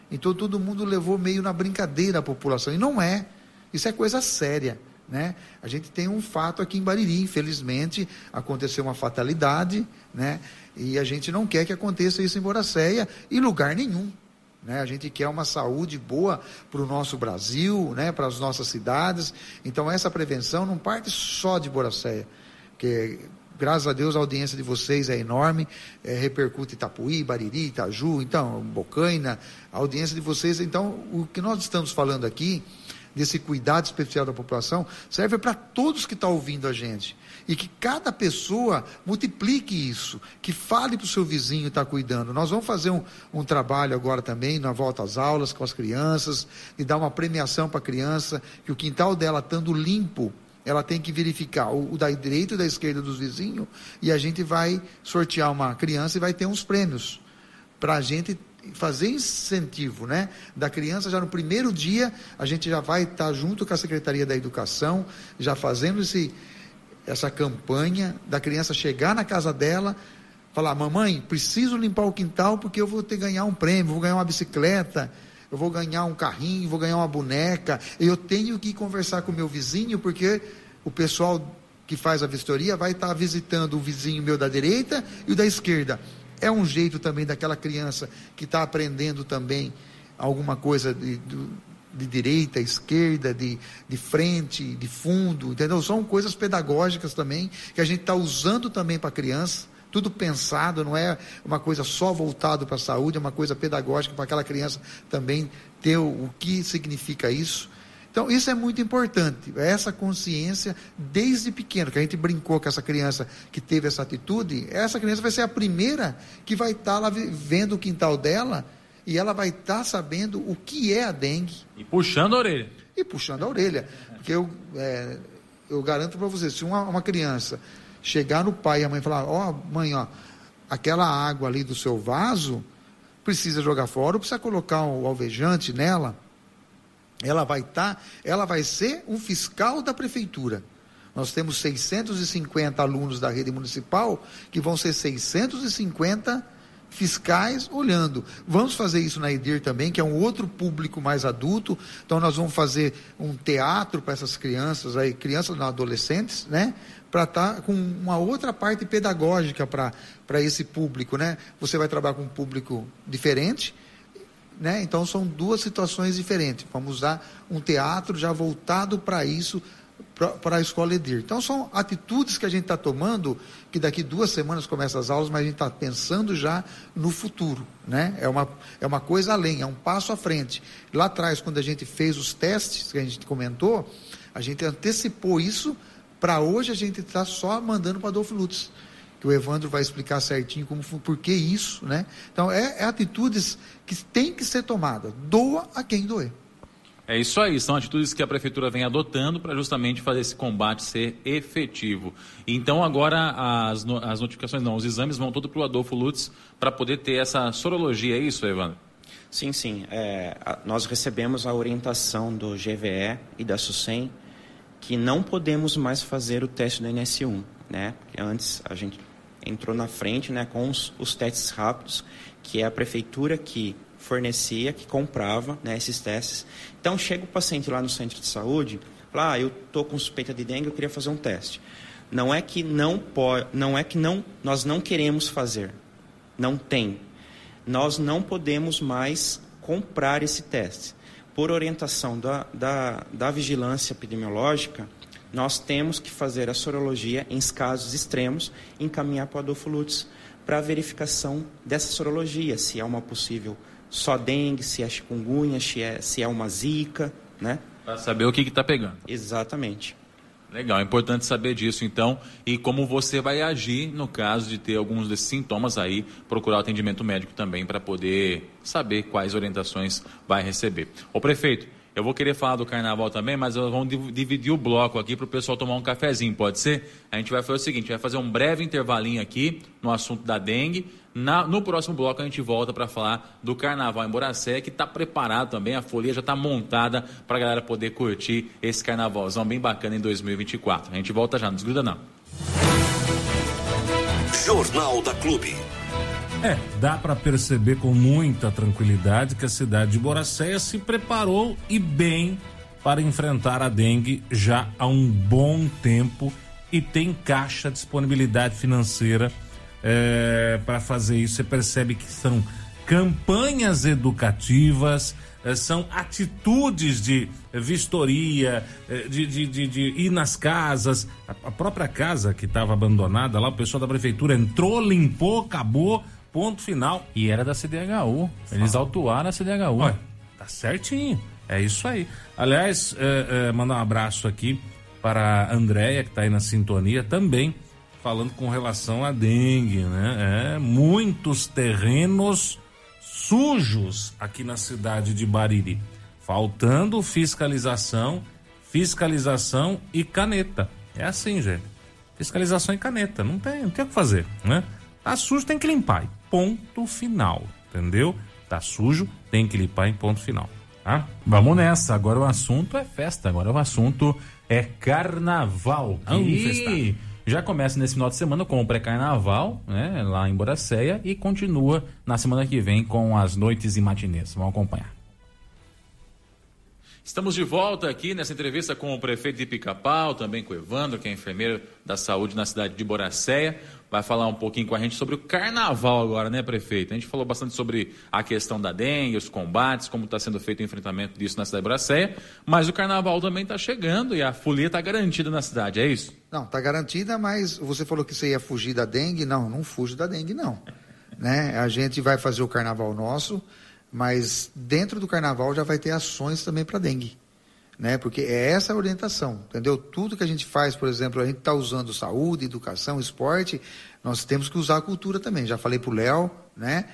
Então todo mundo levou meio na brincadeira a população e não é. Isso é coisa séria. Né? A gente tem um fato aqui em Bariri, infelizmente, aconteceu uma fatalidade, né? E a gente não quer que aconteça isso em Boracéia e lugar nenhum. Né? A gente quer uma saúde boa para o nosso Brasil, né? para as nossas cidades. Então essa prevenção não parte só de Boracéia, porque graças a Deus a audiência de vocês é enorme, é, repercute Itapuí, Bariri, Itaju, então Bocaina, a audiência de vocês. Então o que nós estamos falando aqui desse cuidado especial da população, serve para todos que estão tá ouvindo a gente. E que cada pessoa multiplique isso, que fale para o seu vizinho estar tá cuidando. Nós vamos fazer um, um trabalho agora também, na volta às aulas, com as crianças, e dar uma premiação para a criança, que o quintal dela estando limpo, ela tem que verificar o, o da direita e da esquerda dos vizinhos e a gente vai sortear uma criança e vai ter uns prêmios para a gente fazer incentivo, né? Da criança já no primeiro dia a gente já vai estar junto com a Secretaria da Educação, já fazendo esse, essa campanha da criança chegar na casa dela, falar: mamãe, preciso limpar o quintal porque eu vou ter ganhar um prêmio, vou ganhar uma bicicleta, eu vou ganhar um carrinho, vou ganhar uma boneca, eu tenho que conversar com o meu vizinho porque o pessoal que faz a vistoria vai estar visitando o vizinho meu da direita e o da esquerda. É um jeito também daquela criança que está aprendendo também alguma coisa de, de, de direita, esquerda, de, de frente, de fundo, entendeu? São coisas pedagógicas também que a gente está usando também para a criança. Tudo pensado, não é uma coisa só voltado para a saúde, é uma coisa pedagógica para aquela criança também ter o, o que significa isso. Então, isso é muito importante, essa consciência desde pequeno, que a gente brincou com essa criança que teve essa atitude, essa criança vai ser a primeira que vai estar tá lá vendo o quintal dela e ela vai estar tá sabendo o que é a dengue. E puxando a orelha. E puxando a orelha. Porque eu, é, eu garanto para você, se uma, uma, criança chegar no pai e a mãe falar, ó, oh, mãe, ó, aquela água ali do seu vaso precisa jogar fora, ou precisa colocar o um alvejante nela ela vai estar, tá, ela vai ser um fiscal da prefeitura. Nós temos 650 alunos da rede municipal que vão ser 650 fiscais olhando. Vamos fazer isso na EDIR também, que é um outro público mais adulto. Então nós vamos fazer um teatro para essas crianças aí, crianças não adolescentes, né? Para estar tá com uma outra parte pedagógica para esse público, né? Você vai trabalhar com um público diferente né? Então são duas situações diferentes. Vamos usar um teatro já voltado para isso, para a escola Edir. Então são atitudes que a gente está tomando, que daqui duas semanas começam as aulas, mas a gente está pensando já no futuro. Né? É, uma, é uma coisa além, é um passo à frente. Lá atrás, quando a gente fez os testes, que a gente comentou, a gente antecipou isso para hoje a gente está só mandando para Adolfo Lutz que o Evandro vai explicar certinho como, por que isso, né? Então, é, é atitudes que tem que ser tomada. Doa a quem doer. É isso aí, são atitudes que a prefeitura vem adotando para justamente fazer esse combate ser efetivo. Então agora as, as notificações, não, os exames vão todo para o Adolfo Lutz para poder ter essa sorologia, é isso, Evandro? Sim, sim. É, a, nós recebemos a orientação do GVE e da SUSEM que não podemos mais fazer o teste do NS1, né? Porque antes a gente entrou na frente né, com os, os testes rápidos, que é a prefeitura que fornecia, que comprava né, esses testes. Então, chega o paciente lá no centro de saúde, fala, ah, eu estou com suspeita de dengue, eu queria fazer um teste. Não é que não pode, não é que não, nós não queremos fazer, não tem. Nós não podemos mais comprar esse teste. Por orientação da, da, da vigilância epidemiológica, nós temos que fazer a sorologia em casos extremos encaminhar para o Adolfo Lutz para a verificação dessa sorologia, se é uma possível só dengue, se é chikungunya, se é, se é uma zika, né? Para saber o que está pegando. Exatamente. Legal, é importante saber disso então e como você vai agir no caso de ter alguns desses sintomas aí, procurar o atendimento médico também para poder saber quais orientações vai receber. O prefeito, eu vou querer falar do carnaval também, mas vamos dividir o bloco aqui para o pessoal tomar um cafezinho, pode ser? A gente vai fazer o seguinte: vai fazer um breve intervalinho aqui no assunto da dengue. Na, no próximo bloco a gente volta para falar do carnaval em Boracé, que está preparado também, a folia já está montada para a galera poder curtir esse carnavalzão bem bacana em 2024. A gente volta já, não desgruda não. Jornal da Clube. É, dá para perceber com muita tranquilidade que a cidade de Boracéia se preparou e bem para enfrentar a dengue já há um bom tempo e tem caixa disponibilidade financeira é, para fazer isso. Você percebe que são campanhas educativas, é, são atitudes de vistoria, é, de, de, de, de, ir nas casas. A, a própria casa que estava abandonada lá, o pessoal da prefeitura entrou, limpou, acabou Ponto final. E era da CDHU. Eles autuaram a CDHU. Olha, tá certinho. É isso aí. Aliás, é, é, mandar um abraço aqui para a Andréia, que está aí na sintonia, também falando com relação à dengue, né? É, muitos terrenos sujos aqui na cidade de Bariri. Faltando fiscalização, fiscalização e caneta. É assim, gente. Fiscalização e caneta. Não tem, não tem o que fazer, né? Tá sujo, tem que limpar. E ponto final. Entendeu? Tá sujo, tem que limpar em ponto final. Tá? Vamos nessa. Agora o assunto é festa. Agora o assunto é carnaval. Que festar. já começa nesse final de semana com o pré-carnaval, né? Lá em Boracéia. E continua na semana que vem com as noites e matinês. Vamos acompanhar. Estamos de volta aqui nessa entrevista com o prefeito de Pica-Pau, também com o Evandro, que é enfermeiro da saúde na cidade de Boracéia. Vai falar um pouquinho com a gente sobre o carnaval agora, né, prefeito? A gente falou bastante sobre a questão da dengue, os combates, como está sendo feito o enfrentamento disso na cidade de Boracéia. Mas o carnaval também está chegando e a folia está garantida na cidade, é isso? Não, está garantida, mas você falou que você ia fugir da dengue. Não, não fujo da dengue, não. né? A gente vai fazer o carnaval nosso, mas dentro do carnaval já vai ter ações também para dengue. Né? Porque é essa a orientação, entendeu? Tudo que a gente faz, por exemplo, a gente está usando saúde, educação, esporte, nós temos que usar a cultura também. Já falei para o Léo, né?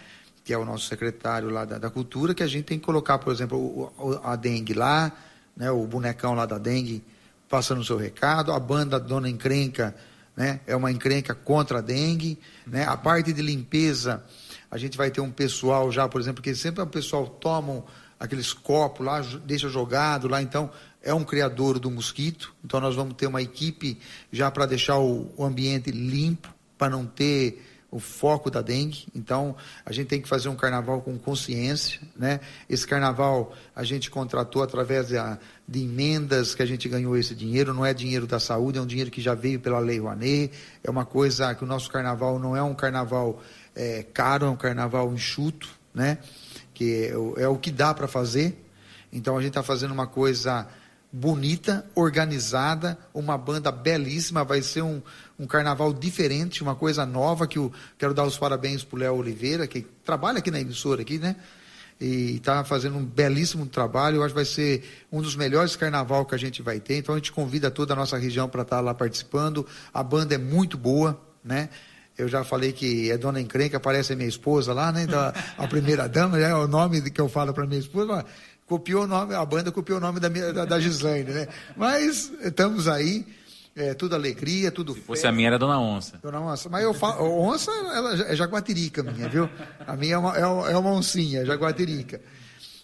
que é o nosso secretário lá da, da, cultura, que a gente tem que colocar, por exemplo, o, a dengue lá, né? o bonecão lá da dengue passando o seu recado, a banda Dona Encrenca, né? é uma encrenca contra a dengue, né? a parte de limpeza, a gente vai ter um pessoal já, por exemplo, que sempre o pessoal toma aqueles copos lá, deixa jogado lá, então é um criador do mosquito. Então nós vamos ter uma equipe já para deixar o, o ambiente limpo, para não ter o foco da dengue. Então, a gente tem que fazer um carnaval com consciência, né? Esse carnaval a gente contratou através de, de, emendas que a gente ganhou esse dinheiro, não é dinheiro da saúde, é um dinheiro que já veio pela Lei Rouanet, é uma coisa que o nosso carnaval não é um carnaval é, caro, é um carnaval enxuto, né? Que é, é o que dá para fazer. Então, a gente está fazendo uma coisa bonita, organizada, uma banda belíssima, vai ser um, um carnaval diferente, uma coisa nova que eu quero dar os parabéns para o Léo Oliveira, que trabalha aqui na emissora aqui, né? E está fazendo um belíssimo trabalho. Eu acho que vai ser um dos melhores carnaval que a gente vai ter. Então a gente convida toda a nossa região para estar tá lá participando. A banda é muito boa, né? Eu já falei que é Dona Encrenca, parece a minha esposa lá, né? Então, a primeira dama, é o nome que eu falo para minha esposa copiou o nome, a banda copiou o nome da, minha, da, da Gislaine, né? Mas estamos aí, é, tudo alegria, tudo Se fosse a minha era Dona Onça. Dona Onça, mas eu falo, Onça ela é jaguatirica minha, viu? A minha é uma, é, é uma oncinha, jaguatirica.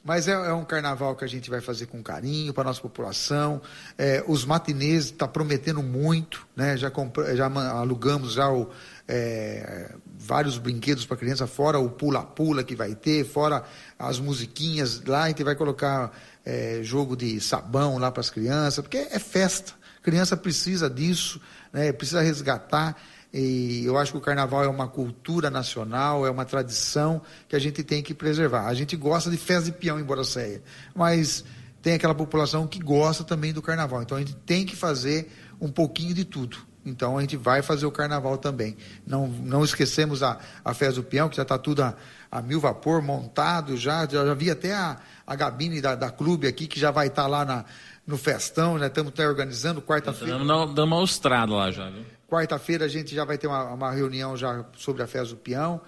Mas é, é, um carnaval que a gente vai fazer com carinho para a nossa população. É, os matinês está prometendo muito, né? Já, já alugamos já o, é, vários brinquedos para criança, fora o pula-pula que vai ter, fora as musiquinhas lá, a gente vai colocar é, jogo de sabão lá para as crianças, porque é festa. A criança precisa disso, né? precisa resgatar. E eu acho que o carnaval é uma cultura nacional, é uma tradição que a gente tem que preservar. A gente gosta de festa de peão em Boracéia, mas tem aquela população que gosta também do carnaval. Então a gente tem que fazer um pouquinho de tudo. Então a gente vai fazer o carnaval também. Não, não esquecemos a, a festa do peão, que já está tudo a, a, mil vapor montado já. Já, já vi até a, a gabine da, da clube aqui, que já vai estar tá lá na, no festão, né? Estamos até organizando quarta-feira. Dando uma estrada lá já, viu? Quarta-feira a gente já vai ter uma, uma reunião já sobre a festa do peão.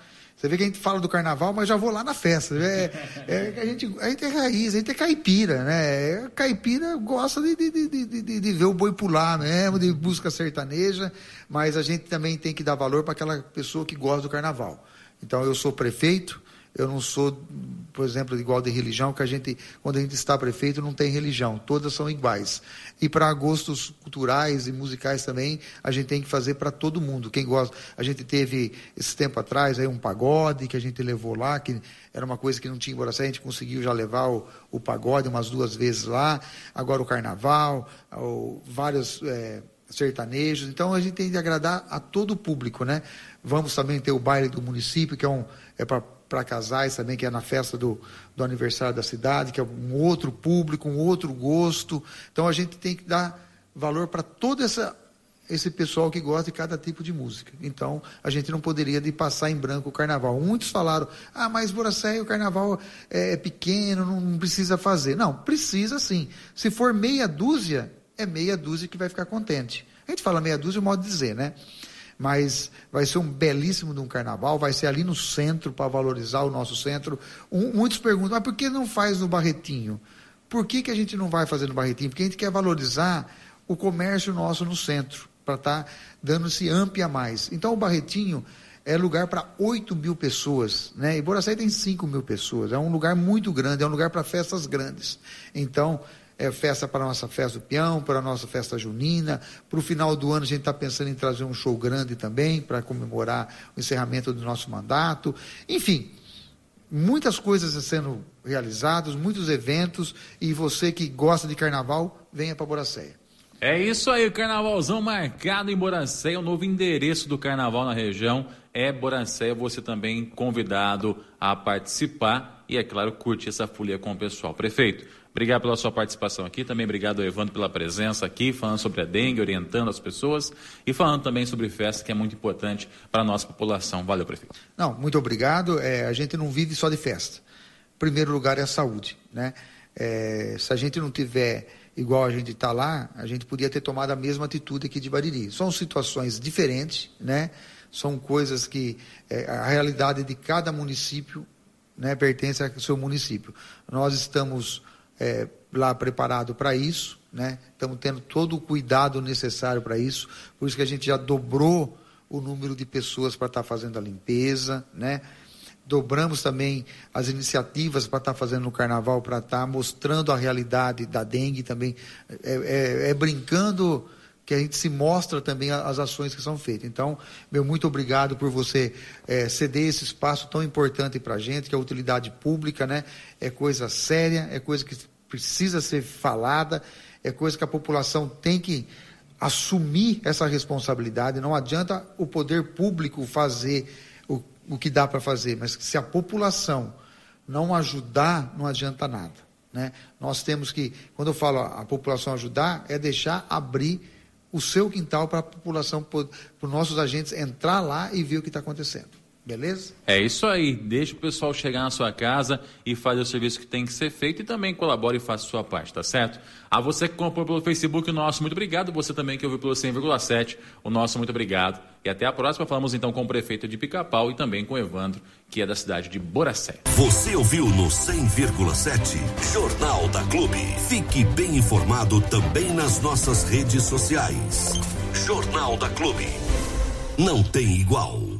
Você vê que a gente fala do carnaval, mas já vou lá na festa. É, é, a, gente, a gente é raiz, a gente é caipira, né? Caipira gosta de, de, de, de, de ver o boi pular mesmo, de busca sertaneja, mas a gente também tem que dar valor para aquela pessoa que gosta do carnaval. Então eu sou prefeito, eu não sou, por exemplo, igual de religião, que a gente, quando a gente está prefeito, não tem religião, todas são iguais. E para gostos culturais e musicais também, a gente tem que fazer para todo mundo. Quem gosta, a gente teve esse tempo atrás aí um pagode que a gente levou lá, que era uma coisa que não tinha em Boracé, a gente conseguiu já levar o, o pagode umas duas vezes lá. Agora o carnaval, o, vários é, sertanejos. Então a gente tem de agradar a todo o público, né? Vamos também ter o baile do município, que é um é para para casais também, que é na festa do, do aniversário da cidade, que é um outro público, um outro gosto. Então a gente tem que dar valor para todo essa, esse pessoal que gosta de cada tipo de música. Então a gente não poderia de passar em branco o carnaval. Muitos falaram, ah, mas Boracéia, o carnaval é, é pequeno, não, precisa fazer. Não, precisa sim. Se for meia dúzia, é meia dúzia que vai ficar contente. A gente fala meia dúzia, é modo de dizer, né? Mas vai ser um belíssimo de um carnaval, vai ser ali no centro para valorizar o nosso centro. Um, muitos perguntam, mas por que não faz no Barretinho? Por que, que a gente não vai fazer no Barretinho? Porque a gente quer valorizar o comércio nosso no centro, para estar tá dando esse amp a mais. Então o Barretinho é lugar para 8 mil pessoas, né? E Boracay tem 5 mil pessoas. É um lugar muito grande, é um lugar para festas grandes. Então, é festa para a nossa festa do peão, para a nossa festa junina. Para o final do ano, a gente está pensando em trazer um show grande também, para comemorar o encerramento do nosso mandato. Enfim, muitas coisas sendo realizadas, muitos eventos. E você que gosta de carnaval, venha para Boracéia. É isso aí, carnavalzão marcado em Boracéia, o novo endereço do carnaval na região é Boracéia. Você também convidado a participar e, é claro, curtir essa folia com o pessoal. Prefeito, obrigado pela sua participação aqui, também obrigado, Evandro, pela presença aqui, falando sobre a dengue, orientando as pessoas e falando também sobre festa, que é muito importante para a nossa população. Valeu, prefeito. Não, muito obrigado. É, a gente não vive só de festa. Em primeiro lugar é a saúde, né? É, se a gente não tiver igual a gente está lá, a gente podia ter tomado a mesma atitude aqui de Bariri. São situações diferentes, né? São coisas que é, a realidade de cada município né, pertence ao seu município. Nós estamos é, lá preparados para isso, né? Estamos tendo todo o cuidado necessário para isso. Por isso que a gente já dobrou o número de pessoas para estar tá fazendo a limpeza, né? Dobramos também as iniciativas para estar tá fazendo no carnaval, para estar tá mostrando a realidade da dengue também. É, é, é, brincando que a gente se mostra também as ações que são feitas. Então, meu muito obrigado por você é, ceder esse espaço tão importante para a gente, que é a utilidade pública, né? É coisa séria, é coisa que precisa ser falada, é coisa que a população tem que assumir essa responsabilidade. Não adianta o poder público fazer o que dá para fazer, mas se a população não ajudar, não adianta nada. Né? Nós temos que, quando eu falo a população ajudar, é deixar abrir o seu quintal para a população, para os nossos agentes entrar lá e ver o que está acontecendo. Beleza? É isso aí. Deixa o pessoal chegar na sua casa e fazer o serviço que tem que ser feito e também colabore e faça a sua parte, tá certo? A você que comprou pelo Facebook, o nosso muito obrigado. Você também que ouviu pelo 100,7, o nosso muito obrigado. E até a próxima. Falamos então com o prefeito de Pica-Pau e também com o Evandro, que é da cidade de Boracé. Você ouviu no 100,7 Jornal da Clube. Fique bem informado também nas nossas redes sociais. Jornal da Clube. Não tem igual.